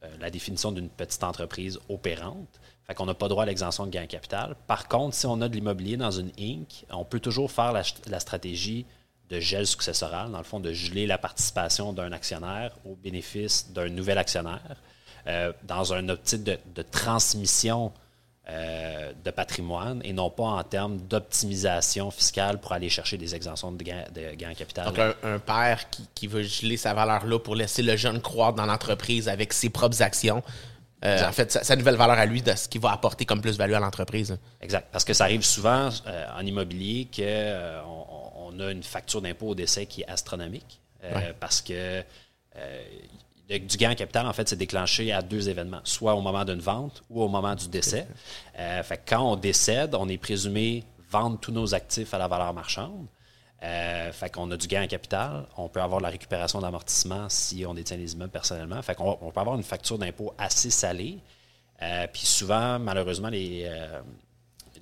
euh, la définition d'une petite entreprise opérante. Fait qu'on n'a pas droit à l'exemption de gain en capital. Par contre, si on a de l'immobilier dans une Inc., on peut toujours faire la, la stratégie de gel successoral, dans le fond, de geler la participation d'un actionnaire au bénéfice d'un nouvel actionnaire, euh, dans un optique de, de transmission euh, de patrimoine et non pas en termes d'optimisation fiscale pour aller chercher des exemptions de gains de gain capital. Donc, un, un père qui, qui veut geler sa valeur là pour laisser le jeune croître dans l'entreprise avec ses propres actions. Euh, en fait, sa, sa nouvelle valeur à lui, de ce qu'il va apporter comme plus-value à l'entreprise. Exact. Parce que ça arrive souvent euh, en immobilier qu'on on a une facture d'impôt au décès qui est astronomique. euh, Ouais. Parce que euh, le- du gain en capital, en fait, c'est déclenché à deux événements, soit au moment d'une vente ou au moment du décès. Euh, fait que quand on décède, on est présumé vendre tous nos actifs à la valeur marchande. Euh, fait qu'on a du gain en capital. On peut avoir de la récupération d'amortissement si on détient les immeubles personnellement. Fait qu'on on peut avoir une facture d'impôt assez salée. Euh, Puis souvent, malheureusement, les, euh,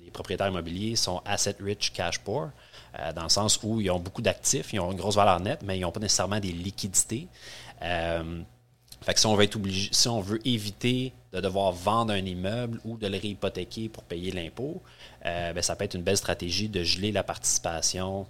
les propriétaires immobiliers sont asset rich, cash poor, euh, dans le sens où ils ont beaucoup d'actifs, ils ont une grosse valeur nette, mais ils n'ont pas nécessairement des liquidités. Euh, fait que si on veut être obligé, si on veut éviter de devoir vendre un immeuble ou de le réhypothéquer pour payer l'impôt, euh, ben, ça peut être une belle stratégie de geler la participation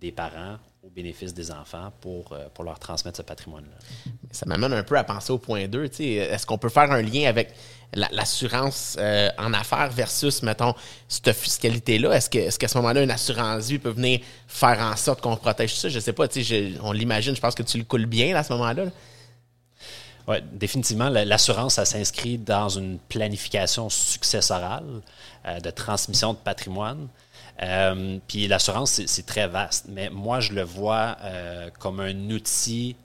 des parents au bénéfice des enfants pour, pour leur transmettre ce patrimoine-là. Ça m'amène un peu à penser au point 2. tu sais. Est-ce qu'on peut faire un lien avec l'assurance euh, en affaires versus, mettons, cette fiscalité-là? Est-ce qu'à ce moment-là, une assurance vie peut venir faire en sorte qu'on protège ça? Je sais pas, tu sais, je- on l'imagine, je pense que tu le coules bien à ce moment-là. là. Oui, définitivement, la- l'assurance, ça s'inscrit dans une planification successorale euh, de transmission de patrimoine. Euh, puis l'assurance, c'est- très vaste, mais moi, je le vois comme un outil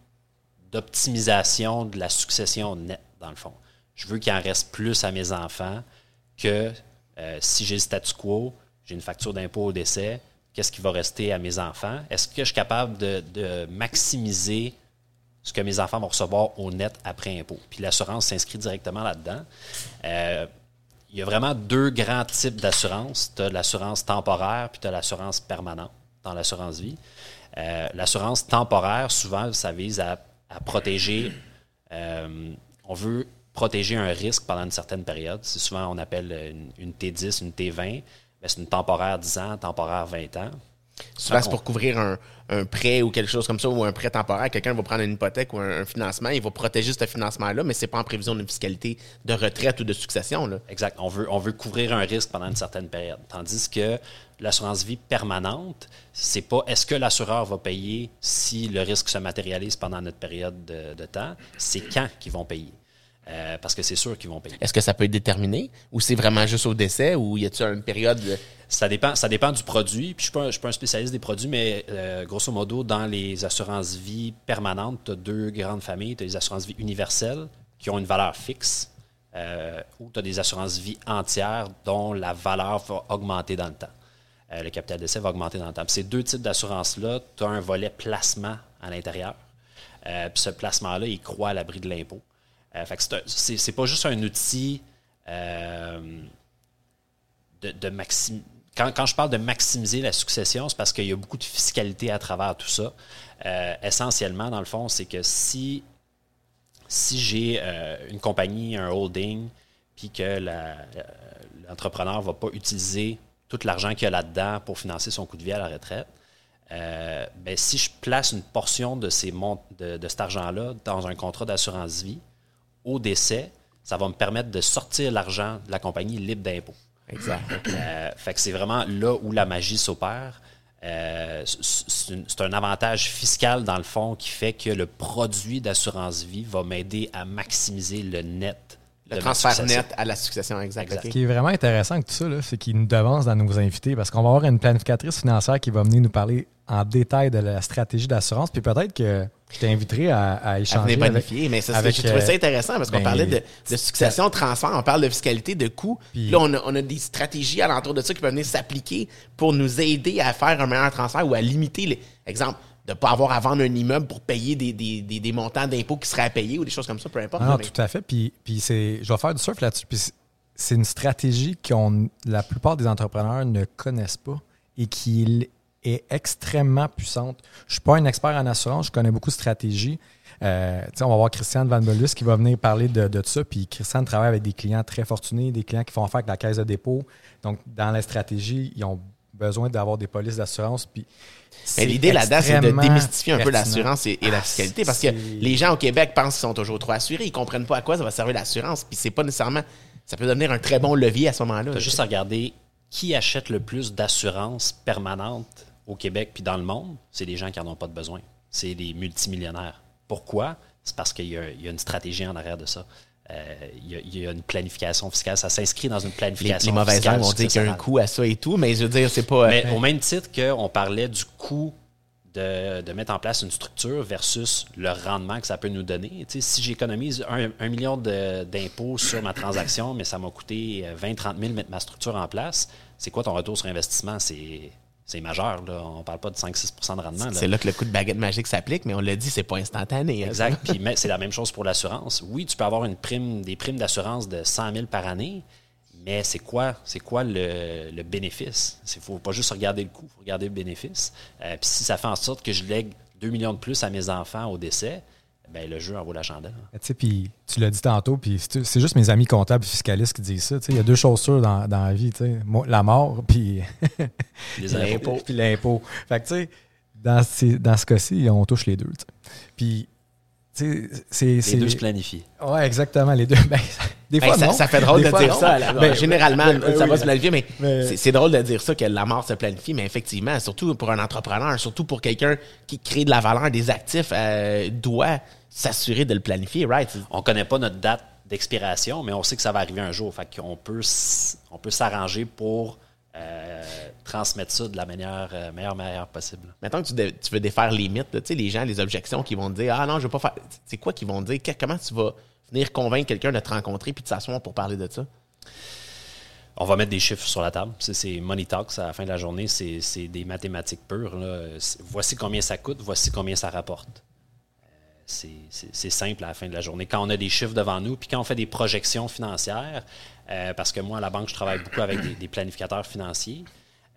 d'optimisation de la succession nette, dans le fond. Je veux qu'il en reste plus à mes enfants que euh, si j'ai le statu quo, j'ai une facture d'impôt au décès, qu'est-ce qui va rester à mes enfants? Est-ce que je suis capable de, maximiser ce que mes enfants vont recevoir au net après impôt? Puis l'assurance s'inscrit directement là-dedans. Euh, il y a vraiment deux grands types d'assurance. Tu as l'assurance temporaire, puis tu as l'assurance permanente dans l'assurance vie. Euh, l'assurance temporaire, souvent, ça vise à, à protéger. on veut protéger un risque pendant une certaine période. C'est souvent, on appelle une, une T10, une T20. Ben, c'est une temporaire 10 ans, temporaire 20 ans. Souvent, c'est pour couvrir un, un prêt ou quelque chose comme ça, ou un prêt temporaire. Quelqu'un va prendre une hypothèque ou un, un financement, il va protéger ce financement-là, mais c'est pas en prévision d'une fiscalité de retraite ou de succession. Là. Exact. On veut, on veut couvrir un risque pendant une certaine période. Tandis que l'assurance vie permanente, c'est pas est-ce que l'assureur va payer si le risque se matérialise pendant notre période de, de temps, c'est quand qu'ils vont payer. Euh, parce que c'est sûr qu'ils vont payer. Est-ce que ça peut être déterminé? Ou c'est vraiment juste au décès? Ou y a-t-il une période. de- Ça dépend, ça dépend du produit. Puis je ne suis, pas un- je suis pas un spécialiste des produits, mais euh, grosso modo, dans les assurances vie permanentes, tu as deux grandes familles. Tu as les assurances vie universelles qui ont une valeur fixe euh, ou tu as des assurances vie entières dont la valeur va augmenter dans le temps. Le capital d'essai va augmenter dans le temps. Puis ces deux types d'assurances-là, tu as un volet placement à l'intérieur. Puis ce placement-là, il croît à l'abri de l'impôt. Euh, c'est pas juste un outil euh, de, de maxim- Quand, quand je parle de maximiser la succession, c'est parce qu'il y a beaucoup de fiscalité à travers tout ça. Euh, essentiellement, dans le fond, c'est que si, si j'ai une compagnie, un holding, puis que l'entrepreneur ne va pas utiliser tout l'argent qu'il y a là-dedans pour financer son coût de vie à la retraite, ben, si je place une portion de, ces de cet argent-là dans un contrat d'assurance vie, au décès, ça va me permettre de sortir l'argent de la compagnie libre d'impôt. Exact. Euh, fait que c'est vraiment là où la magie s'opère. Euh, c'est un avantage fiscal, dans le fond, qui fait que le produit d'assurance vie va m'aider à maximiser le net. Le transfert net à la succession, exact. Ce qui est vraiment intéressant avec tout ça, là, c'est qu'il nous devance dans nos invités parce qu'on va avoir une planificatrice financière qui va venir nous parler en détail de la stratégie d'assurance. Puis peut-être que je t'inviterai à, à À échanger. venir avec- bonifier, mais c'est- avec, j'ai trouvé ça euh, intéressant parce qu'on ben, parlait de, de succession, de transfert, on parle de fiscalité, de coûts. Puis- là, on a, on a des stratégies alentour de ça qui peuvent venir s'appliquer pour nous aider à faire un meilleur transfert ou à limiter, les, exemple, de ne pas avoir à vendre un immeuble pour payer des, des, des, des montants d'impôts qui seraient à payer ou des choses comme ça, peu importe. Non, mais- tout à fait. Puis, puis c'est, je vais faire du surf là-dessus. Puis c'est- c'est une stratégie que la plupart des entrepreneurs ne connaissent pas et qui est extrêmement puissante. Je suis pas un expert en assurance, je connais beaucoup de stratégies. Euh, on va voir Christian Van Belus qui va venir parler de, de ça. Puis Christian travaille avec des clients très fortunés, des clients qui font affaire avec la caisse de dépôt. Donc, dans la stratégie, ils ont besoin d'avoir des polices d'assurance. Puis l'idée là-dedans, c'est de démystifier un peu l'assurance et, et la Ah, fiscalité. Parce que les gens au Québec pensent qu'ils sont toujours trop assurés. Ils comprennent pas à quoi ça va servir l'assurance. Puis c'est pas nécessairement. Ça peut devenir un très bon levier à ce moment-là. Tu as juste à regarder qui achète le plus d'assurance permanente au Québec puis dans le monde. C'est des gens qui n'en ont pas de besoin. C'est des multimillionnaires. Pourquoi? C'est parce qu'il y, a- il y a une stratégie en arrière de ça. Euh, il, y a, il y a une planification fiscale. Ça s'inscrit dans une Les, planification les mauvaises fiscale langues vont dire qu'il y a un coût à ça et tout, mais je veux dire, c'est pas. Mais au même titre qu'on parlait du coût de, de mettre en place une structure versus le rendement que ça peut nous donner. Si j'économise un, un million d'impôts sur ma transaction, mais ça m'a coûté 20-30 000 mettre ma structure en place, c'est quoi ton retour sur investissement? C'est c'est majeur. Là. On ne parle pas de 5-6 de rendement. C'est là que le coup de baguette magique s'applique, mais on l'a dit, c'est pas instantané. hein. Exact. Puis c'est la même chose pour l'assurance. Oui, tu peux avoir une prime, des primes d'assurance de 100 000 par année, mais c'est quoi, c'est quoi le, le bénéfice? Il ne faut pas juste regarder le coût, il faut regarder le bénéfice. Euh, puis si ça fait en sorte que je lègue 2 millions de plus à mes enfants au décès, ben le jeu en vaut la chandelle. Tu sais, puis tu l'as dit tantôt, puis c'est juste mes amis comptables et fiscalistes qui disent ça. Il y a deux choses sûres dans, dans la vie, tu sais. Moi, la mort, puis Les impôts. puis l'impôt. Fait que, tu sais, dans, ces- dans ce cas-ci, on touche les deux. Puis, c'est... Les c'est- deux se planifient. Ouais, exactement, les deux. Ben, des Ben, fois, ça, non. ça fait drôle Des de fois, dire non. ça. Ben, Généralement, ben, ça oui. va se planifier, mais, Mais- c'est- drôle de dire ça, que la mort se planifie, mais effectivement, surtout pour un entrepreneur, surtout pour quelqu'un qui crée de la valeur, des actifs, euh, doit s'assurer de le planifier, right? On ne connaît pas notre date d'expiration, mais on sait que ça va arriver un jour. Fait qu'on peut, on peut s'arranger pour euh, transmettre ça de la manière, euh, meilleure manière possible. Mettons que tu, veux défaire les mythes, là, les gens, les objections qui vont te dire Ah non, je veux pas faire. C'est quoi qu'ils vont te dire? Que- comment tu vas venir convaincre quelqu'un de te rencontrer puis de s'asseoir pour parler de ça? On va mettre des chiffres sur la table. C'est- Money Talks à la fin de la journée. C'est des mathématiques pures. là. Voici combien ça coûte, voici combien ça rapporte. C'est simple à la fin de la journée. Quand on a des chiffres devant nous, puis quand on fait des projections financières, euh, parce que moi, à la banque, je travaille beaucoup avec des, des planificateurs financiers.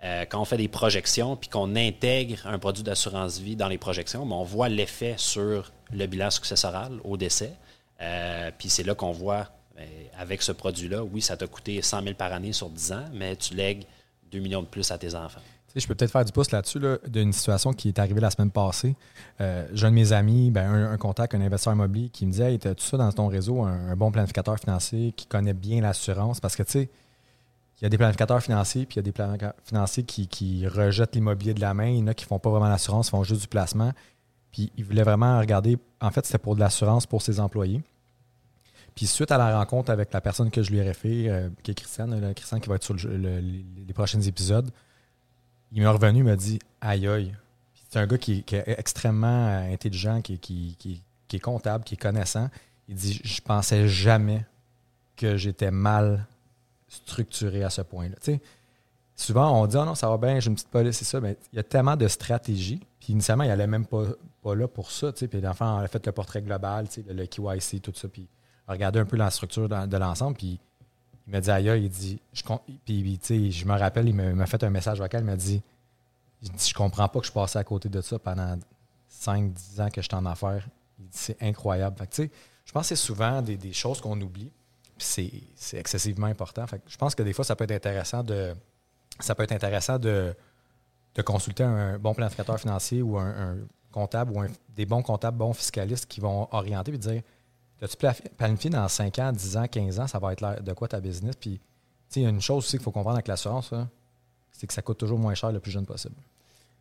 Euh, quand on fait des projections, puis qu'on intègre un produit d'assurance vie dans les projections, ben, on voit l'effet sur le bilan successoral au décès. Euh, puis c'est là qu'on voit, ben, avec ce produit-là, oui, ça t'a coûté 100 000 par année sur 10 ans, mais tu lègues 2 millions de plus à tes enfants. Je peux peut-être faire du pouce là-dessus, là, d'une situation qui est arrivée la semaine passée. Euh, J'ai un de mes amis, ben, un, contact, un investisseur immobilier, qui me disait Hey, as-tu ça dans ton réseau, un, bon planificateur financier qui connaît bien l'assurance Parce que, tu sais, il y a des planificateurs financiers, puis il y a des planificateurs financiers qui, rejettent l'immobilier de la main. Il y en a qui font pas vraiment l'assurance, ils font juste du placement. Puis ils voulaient vraiment regarder. En fait, c'était pour de l'assurance pour ses employés. Puis suite à la rencontre avec la personne que je lui ai référé, euh, qui est Christiane, qui va être sur les prochains épisodes, il m'est revenu, il m'a dit Aïe aïe. C'est un gars qui, est- extrêmement euh, intelligent, qui, qui- qui- est comptable, qui est connaissant. Il dit Je pensais jamais que j'étais mal structuré à ce point-là. Tu sais, souvent, on dit Ah non, ça va bien, j'ai une petite police, c'est ça. Mais il y a tellement de stratégies. Puis initialement, il n'allait même pas, pas là pour ça. tu sais. Puis a fait le portrait global, tu sais, le, le KYC, tout ça. Puis regardé un peu la structure de, de l'ensemble. Puis il m'a dit aïe, il dit, je, puis, je me rappelle, il m'a fait un message vocal, il m'a dit, dit, je comprends pas que je passais à côté de ça pendant 5-10 ans que j'étais en affaires. Il dit, c'est incroyable. Fait que, je pense que c'est souvent des, choses qu'on oublie, puis c'est, excessivement important. Fait que je pense que des fois, ça peut être intéressant de, ça peut être intéressant de, consulter un bon planificateur financier ou un, comptable ou des bons comptables, bons fiscalistes qui vont orienter et dire As-tu plaf- planifié dans 5 ans, 10 ans, 15 ans, ça va être l'air de quoi ta business? Puis, tu sais, il y a une chose aussi qu'il faut comprendre avec l'assurance, là, c'est que ça coûte toujours moins cher le plus jeune possible.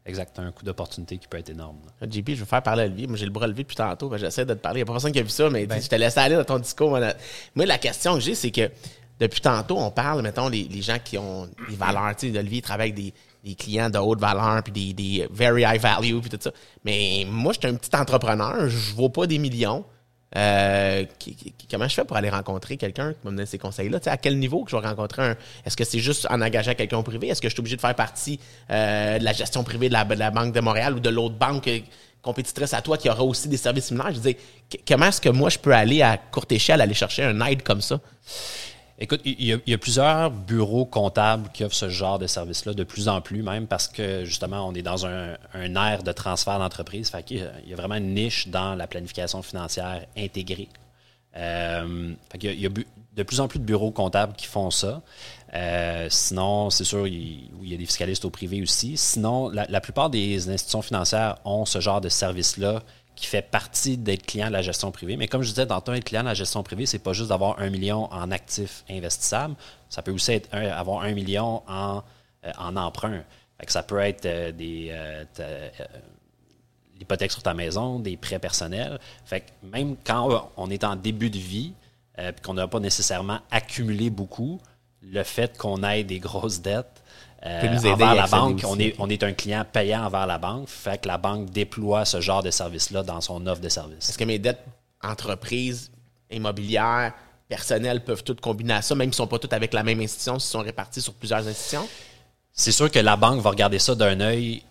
Exact, t'as un coût d'opportunité qui peut être énorme. là. JP, je veux faire parler à Olivier. Moi, j'ai le bras levé depuis tantôt. J'essaie de te parler. Il n'y a pas personne qui a vu ça, mais tu sais, Ben. je te laisse aller dans ton discours. Moi, la, moi, la question que j'ai, c'est que depuis tantôt, on parle, mettons, les, les gens qui ont des valeurs. Tu sais, Olivier il travaille avec des, des clients de haute valeur, puis des, des very high value, puis tout ça. Mais moi, je suis un petit entrepreneur. Je ne vaux pas des millions. Euh, comment je fais pour aller rencontrer quelqu'un qui m'a donné ces conseils-là? À quel niveau que je vais rencontrer un? Est-ce que c'est juste en engageant quelqu'un au privé? Est-ce que je suis obligé de faire partie euh, de la gestion privée de la, Banque de Montréal ou de l'autre banque euh, compétitrice à toi qui aura aussi des services similaires? Je qu- comment est-ce que moi je peux aller à courte échelle aller chercher un aide comme ça? Écoute, il y, a, plusieurs bureaux comptables qui offrent ce genre de service-là, de plus en plus même, parce que justement, on est dans un, un ère de transfert d'entreprise. Fait qu'il il y a vraiment une niche dans la planification financière intégrée. Euh, il y a de plus en plus de bureaux comptables qui font ça. Euh, sinon, c'est sûr, il, y a des fiscalistes au privé aussi. Sinon, la plupart des institutions financières ont ce genre de service-là qui fait partie d'être client de la gestion privée. Mais comme je disais, dans être client de la gestion privée, c'est pas juste d'avoir un million en actifs investissables. Ça peut aussi être un- avoir un million en, euh, en emprunt. Ça peut être euh, des, euh, l'hypothèque sur ta maison, des prêts personnels. Fait que même quand on est en début de vie, puis qu'on n'a pas nécessairement accumulé beaucoup, le fait qu'on ait des grosses dettes euh, envers la banque, on est, on est un client payant envers la banque, fait que la banque déploie ce genre de service-là dans son offre de service. Est-ce que mes dettes entreprises, immobilières, personnelles peuvent toutes combiner à ça, même si ne sont pas toutes avec la même institution, s'ils sont répartis sur plusieurs institutions? C'est sûr que la banque va regarder ça d'un œil.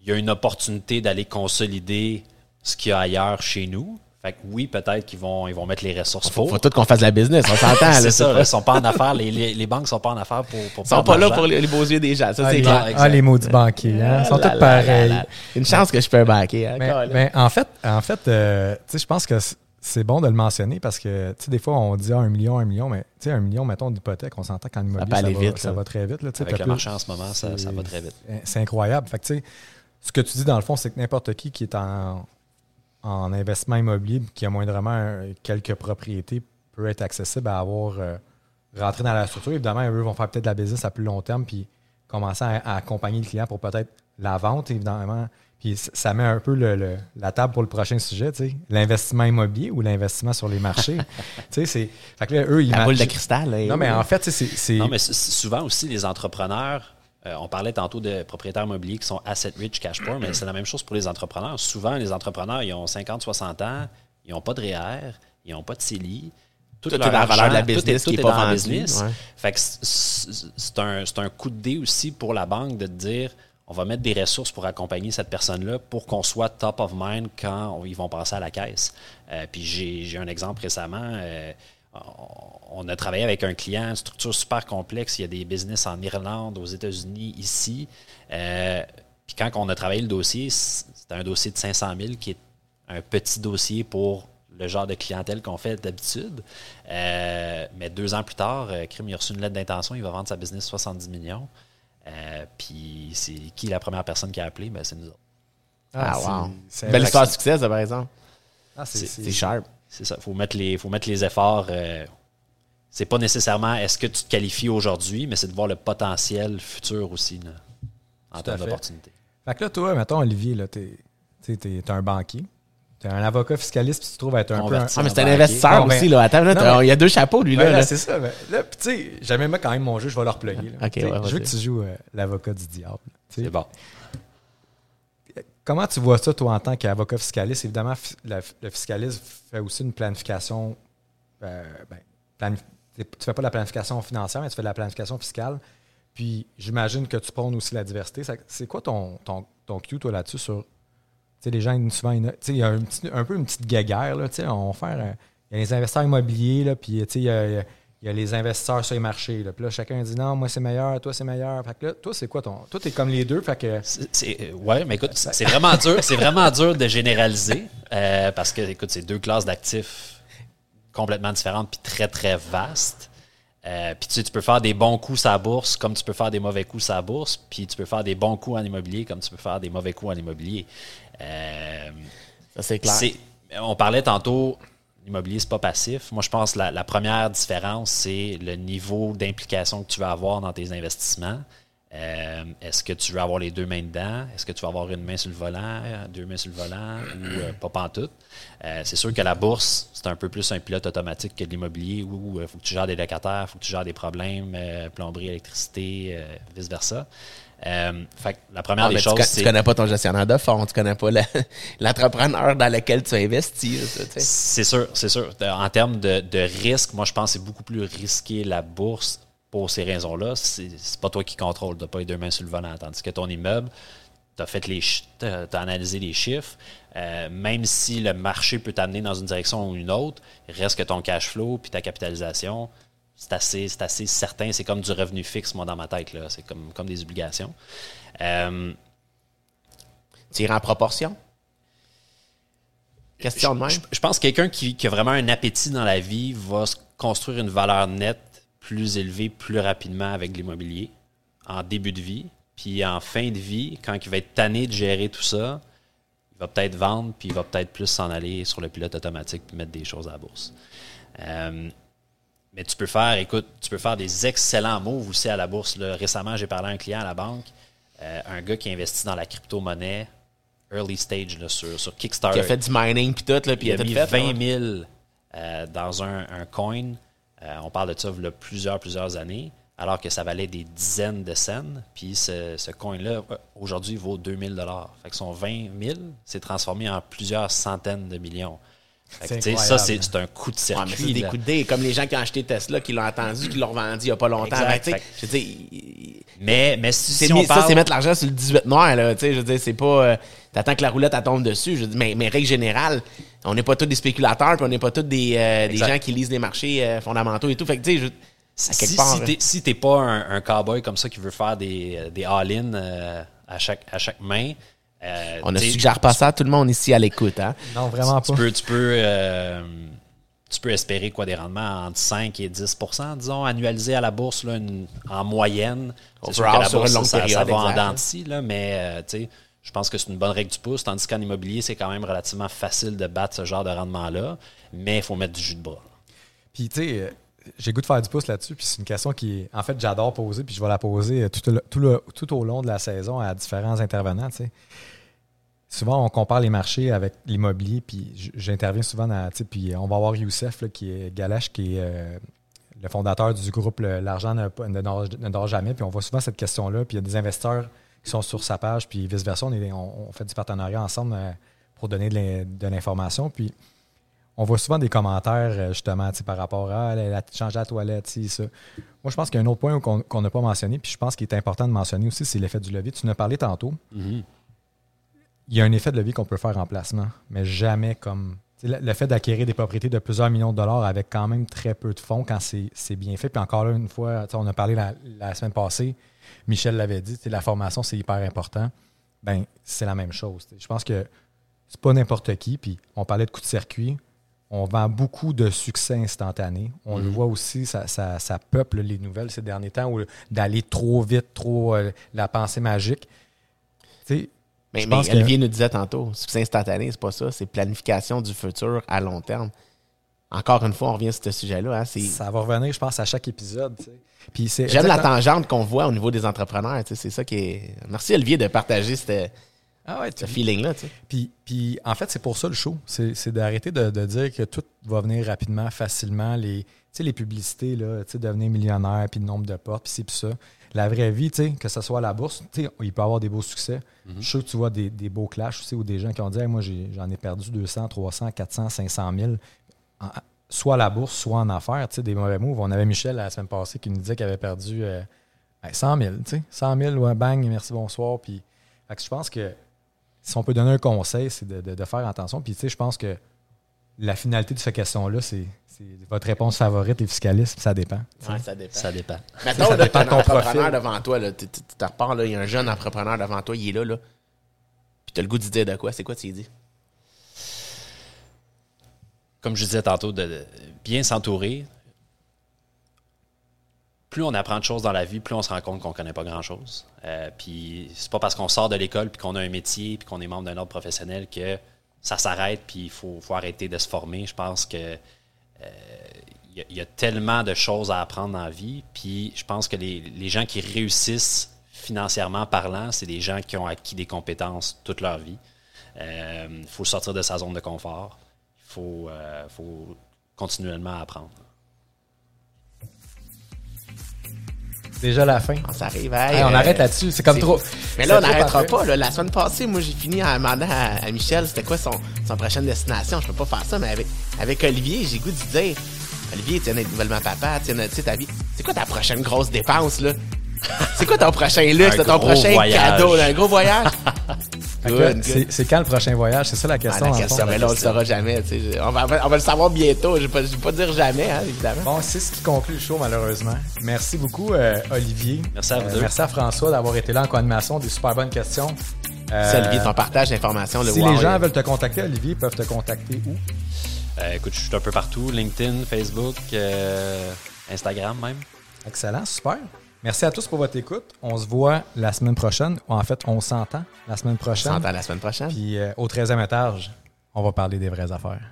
Il y a une opportunité d'aller consolider ce qu'il y a ailleurs chez nous. Fait que oui, peut-être qu'ils vont, ils vont mettre les ressources Faut, pour. faut tout qu'on fasse de la business, on s'entend. là, c'est ça, ils sont pas en affaires. Les, les, les banques sont pas en affaires pour, pour Ils sont pas là pour les, les beaux yeux des gens, ça Ah, c'est les, clair. ah, les maudits banquiers, hein? Ils sont Là, tous là, là, pareils. là. Une chance que je peux un baquer. Hein, Mais, en fait, en fait euh, tu sais, je pense que c'est bon de le mentionner parce que, tu sais, des fois, on dit ah, un million, un million, mais tu sais, un million, mettons, d'hypothèque, on s'entend qu'en immobilier, ça, aller va, vite, ça là. va très vite. Là, tu sais, Avec le marché en ce moment, ça, ça va très vite. C'est incroyable. Fait que, tu sais, ce que tu dis, dans le fond, c'est que n'importe qui qui est en, en investissement immobilier, qui a moindrement quelques propriétés, peut être accessible à avoir euh, rentré dans la structure. Évidemment, eux vont faire peut-être de la business à plus long terme, puis commencer à, à accompagner le client pour peut-être la vente, évidemment. Puis ça met un peu le- le- la table pour le prochain sujet, tu sais. L'investissement immobilier ou l'investissement sur les marchés? tu sais, c'est. Fait que là, eux, ils La boule de cristal. là, Non, mais oui. en fait, tu sais, c'est. Non, mais souvent aussi, les entrepreneurs, euh, on parlait tantôt de propriétaires immobiliers qui sont asset rich, cash poor, mais c'est la même chose pour les entrepreneurs. Souvent, les entrepreneurs, ils ont 50, 60 ans, ils n'ont pas de REER, ils n'ont pas de CELI. Tout, Tout est dans la valeur de la argent, tout est- business tout qui est est pas dans business. ouais. Fait que c'est un, c'est un coup de dé aussi pour la banque de te dire on va mettre des ressources pour accompagner cette personne-là pour qu'on soit top of mind quand on- ils vont passer à la caisse. Euh, puis j'ai j'ai un exemple récemment. euh, on- a travaillé avec un client, une structure super complexe. Il y a des business en Irlande, aux États-Unis, ici. Euh, puis quand on a travaillé le dossier, c'était un dossier de 500 000 qui est un petit dossier pour le genre de clientèle qu'on fait d'habitude. Euh, mais deux ans plus tard, euh, Crime, il a reçu une lettre d'intention, il va vendre sa business 70 millions. Euh, puis c'est qui la première personne qui a appelé? Ben, c'est nous autres. Ah, c'est- wow. c'est- Belle histoire de succès, ça, par exemple. Ah, c'est- C'est sharp. C'est ça. Il faut mettre les, faut mettre les efforts. euh, c'est pas nécessairement est-ce que tu te qualifies aujourd'hui, mais c'est de voir le potentiel futur aussi là, en termes d'opportunités. Fait que là, toi, mettons, Olivier, là, t'es, un banquier. T'es un avocat fiscaliste, puis tu te trouves être un Converti. peu. Ah, mais c'est un investisseur ben- aussi, là. Attends, là, Non, t'as- mais- il y a deux chapeaux, lui, Un... là. Ouais, là, là. c'est ça. mais là, puis tu sais, j'aime même quand même mon jeu, je vais le reployer. là. Ok, Tu sais, ouais, je veux que tu joues euh, l'avocat du diable. C'est bon. Comment tu vois ça, toi, en tant qu'avocat fiscaliste? Évidemment, le fiscalisme fait aussi une planification. euh, ben, tu fais pas de la planification financière, mais tu fais de la planification fiscale. Puis j'imagine que tu prônes aussi la diversité. C'est quoi ton, ton, ton cue, toi, là-dessus, sur. Tu sais, les gens, souvent, il y a un, peu une petite guéguerre, là. Tu sais, on va faire. euh, Il y a les investisseurs immobiliers, là, puis, tu sais, il y a- il y a les investisseurs sur les marchés. Là. Puis là, chacun dit non, moi c'est meilleur, toi c'est meilleur. Fait que là, toi, c'est quoi ton. Toi, t'es comme les deux. Fait que. C'est- euh, ouais, mais écoute, c'est vraiment dur. C'est vraiment dur de généraliser euh, parce que, écoute, c'est deux classes d'actifs complètement différentes puis très, très vastes. Euh, puis tu sais, tu peux faire des bons coups à bourse comme tu peux faire des mauvais coups à bourse, puis tu peux faire des bons coups en immobilier comme tu peux faire des mauvais coups en immobilier. Euh, Ça, c'est clair. on parlait tantôt, l'immobilier, c'est pas passif. Moi, je pense que la, première différence, c'est le niveau d'implication que tu vas avoir dans tes investissements. Euh, Est-ce que tu veux avoir les deux mains dedans? Est-ce que tu vas avoir une main sur le volant, euh, deux mains sur le volant ou euh, pas pantoute? Euh, c'est sûr que la bourse, c'est un peu plus un pilote automatique que l'immobilier où il faut que tu gères des locataires, il faut que tu gères des problèmes, euh, plomberie, électricité, euh, vice-versa. Euh, fait que la première Ah, des choses, c'est... tu connais pas ton gestionnaire de fonds, tu connais pas le- l'entrepreneur dans lequel tu investis. C'est sûr, c'est sûr. En termes de, de risque, moi, je pense que c'est beaucoup plus risqué la bourse pour ces raisons-là. C'est pas toi qui contrôle, tu pas les deux mains sur le volant. Tandis que ton immeuble, tu as fait les analysé les chiffres. Euh, même si le marché peut t'amener dans une direction ou une autre, reste que ton cash flow puis ta capitalisation, c'est assez, c'est assez certain. C'est comme du revenu fixe, moi, dans ma tête. là. C'est comme, comme des obligations. Euh, Tu irais en proportion? Question de même? je, je pense que quelqu'un qui, qui a vraiment un appétit dans la vie va se construire une valeur nette plus élevée plus rapidement avec l'immobilier en début de vie. Puis en fin de vie, quand il va être tanné de gérer tout ça, il va peut-être vendre, puis il va peut-être plus s'en aller sur le pilote automatique puis mettre des choses à la bourse. Euh, mais tu peux faire, écoute, tu peux faire des excellents moves aussi à la bourse. là. Récemment, j'ai parlé à un client à la banque, euh, un gars qui investit dans la crypto-monnaie, early stage là, sur, sur Kickstarter. Qui a fait du mining puis tout, là, puis Il il a mis fait. 20 là. 000 euh, dans un, un coin. Euh, on parle de ça il y a plusieurs, plusieurs années, alors que ça valait des dizaines de cents. Puis ce, ce coin-là, aujourd'hui, vaut 2000 Fait que son 20 000 s'est transformé en plusieurs centaines de millions. Que, ça, c'est c'est un coup de Ouais, mais c'est circuit. des coups de dé, comme les gens qui ont acheté Tesla, qui l'ont attendu, qui l'ont revendu il n'y a pas longtemps. Exact. Ben, je veux dire, mais, mais si, on ça, parle... c'est mettre l'argent sur le 18 noir, là. Tu sais, je veux dire, c'est pas. euh, T'attends que la roulette, elle tombe dessus. Je dire, mais, mais règle générale, on n'est pas tous des spéculateurs, puis on n'est pas tous des, euh, des gens qui lisent les marchés euh, fondamentaux et tout. Fait que, tu sais, si, si t'es- si pas un, un cowboy comme ça qui veut faire des, des all-in euh, à, chaque, à chaque main, euh, on ne suggère pas ça à tout le monde ici à l'écoute, hein? Non, vraiment tu pas. peux, tu peux, euh, tu peux espérer quoi des rendements entre 5 et 10% disons, annualisés à la bourse là, une- en moyenne. C'est sûr que la sur une bourse, longue ça, ça période, va en là, mais euh, tu sais, je pense que c'est une bonne règle du pouce, tandis qu'en immobilier, c'est quand même relativement facile de battre ce genre de rendement-là, mais il faut mettre du jus de bras. Puis, tu sais, j'ai goût de faire du pouce là-dessus. Puis, c'est une question qui, en fait, j'adore poser. Puis, je vais la poser euh, tout, tout, tout au long de la saison à différents intervenants. Souvent, on compare les marchés avec l'immobilier. Puis, j'interviens souvent dans, puis on va avoir Youssef, là, qui est Galache, qui est euh, le fondateur du groupe L'argent ne, ne dort, jamais. Puis, on voit souvent cette question-là. Puis, il y a des investisseurs qui sont sur sa page. Puis, vice-versa, on, on- fait du partenariat ensemble euh, pour donner de l'information. Puis, on voit souvent des commentaires euh, justement par rapport à ah, elle a changé la toilette, sais, ça. Moi, je pense qu'il y a un autre point qu'on n'a pas mentionné, puis je pense qu'il est important de mentionner aussi, c'est l'effet du levier. Tu en as parlé tantôt. Il y a un effet de levier qu'on peut faire en placement, mais jamais comme. Le, le fait d'acquérir des propriétés de plusieurs millions de dollars avec quand même très peu de fonds quand c'est bien fait. Puis encore là, une fois, on a parlé la, la semaine passée, Michel l'avait dit, la formation, c'est hyper important. Ben, c'est la même chose. Je pense que c'est pas n'importe qui. Puis on parlait de coup de circuit. On vend beaucoup de succès instantané. On le voit aussi, ça, ça- ça peuple les nouvelles ces derniers temps, où d'aller trop vite, trop euh, la pensée magique. Tu sais, Mais, mais que- Olivier nous disait tantôt, succès instantané, c'est pas ça, c'est planification du futur à long terme. Encore une fois, on revient sur ce sujet-là. Hein, c'est- ça va revenir, je pense, à chaque épisode. J'aime la tangente qu'on voit au niveau des entrepreneurs. C'est ça qui est. Merci Olivier de partager cette- Ah ouais, ce feeling-là. tu sais. Puis, puis, en fait, c'est pour ça le show. C'est c'est d'arrêter de, de dire que tout va venir rapidement, facilement. Les, tu sais, les publicités, là, tu sais, devenir millionnaire, puis le nombre de portes, puis c'est puis ça. La vraie vie, tu sais, que ce soit à la bourse, tu sais, il peut y avoir des beaux succès. Je suis sûr que tu vois des, des beaux clashs aussi, ou des gens qui ont dit Hey, Moi, j'ai- j'en ai perdu 200, 300, 400, 500 000. En- soit à la bourse, soit en affaires, tu sais, des mauvais moves. On avait Michel la semaine passée qui nous disait qu'il avait perdu euh, ben, 100 000, tu sais. 100 000, ouais, bang, merci, bonsoir. Puis, fait que je pense que si on peut donner un conseil, c'est de, de- de faire attention. Puis, tu sais, je pense que la finalité de cette question-là, c'est c'est votre réponse favorite, les fiscalistes, ça dépend. Ouais, ça dépend. Ça dépend. Mettons, Ça là, dépend t'as de un ton entrepreneur profil. devant toi, tu tu- tu te repars, là, il y a un jeune entrepreneur devant toi, il est là, là. Puis t'as le goût de dire de quoi? C'est quoi tu lui dis? comme je disais tantôt, de de bien s'entourer. Plus on apprend de choses dans la vie, plus on se rend compte qu'on connaît pas grand-chose. Euh, puis c'est pas parce qu'on sort de l'école puis qu'on a un métier puis qu'on est membre d'un ordre professionnel que ça s'arrête puis il faut, arrêter de se former. Je pense que euh, il y a- tellement de choses à apprendre dans la vie. Puis je pense que les, gens qui réussissent financièrement parlant, c'est des gens qui ont acquis des compétences toute leur vie. Il faut sortir de sa zone de confort. Il euh, faut continuellement apprendre. Déjà la fin. On s'arrive. hey, Hey, on euh, arrête là-dessus. C'est comme trop. Mais là, on n'arrêtera pas. là. La semaine passée, moi, j'ai fini en demandant à, à Michel c'était quoi son, son prochaine destination? Je peux pas faire ça, mais avec, avec Olivier, j'ai goût de dire Olivier, tu viens d'être nouvellement papa, tu viens ta vie. C'est quoi ta prochaine grosse dépense, là? C'est quoi ton prochain luxe, ton prochain voyage. cadeau, là, un gros voyage? Good, good. c'est- quand le prochain voyage? C'est ça la Ah, question. la dans le question, fond. mais là, on le saura jamais. On va, on va le savoir bientôt. Je ne vais, pas- je vais pas dire jamais, hein, évidemment. Bon, c'est ce qui conclut le show, malheureusement. Merci beaucoup, euh, Olivier. Merci à vous deux. Merci à François d'avoir été là en co-animation. Des super bonnes questions. Euh, Olivier, ton partage d'informations. le si wow, les gens euh, veulent te contacter, Olivier, ils peuvent te contacter où? Euh, écoute, je suis un peu partout. LinkedIn, Facebook, euh, Instagram même. Excellent, super. Merci à tous pour votre écoute. On se voit la semaine prochaine. En fait, on s'entend la semaine On prochaine. s'entend la semaine prochaine. Puis euh, au 13e étage, on va parler des vraies affaires.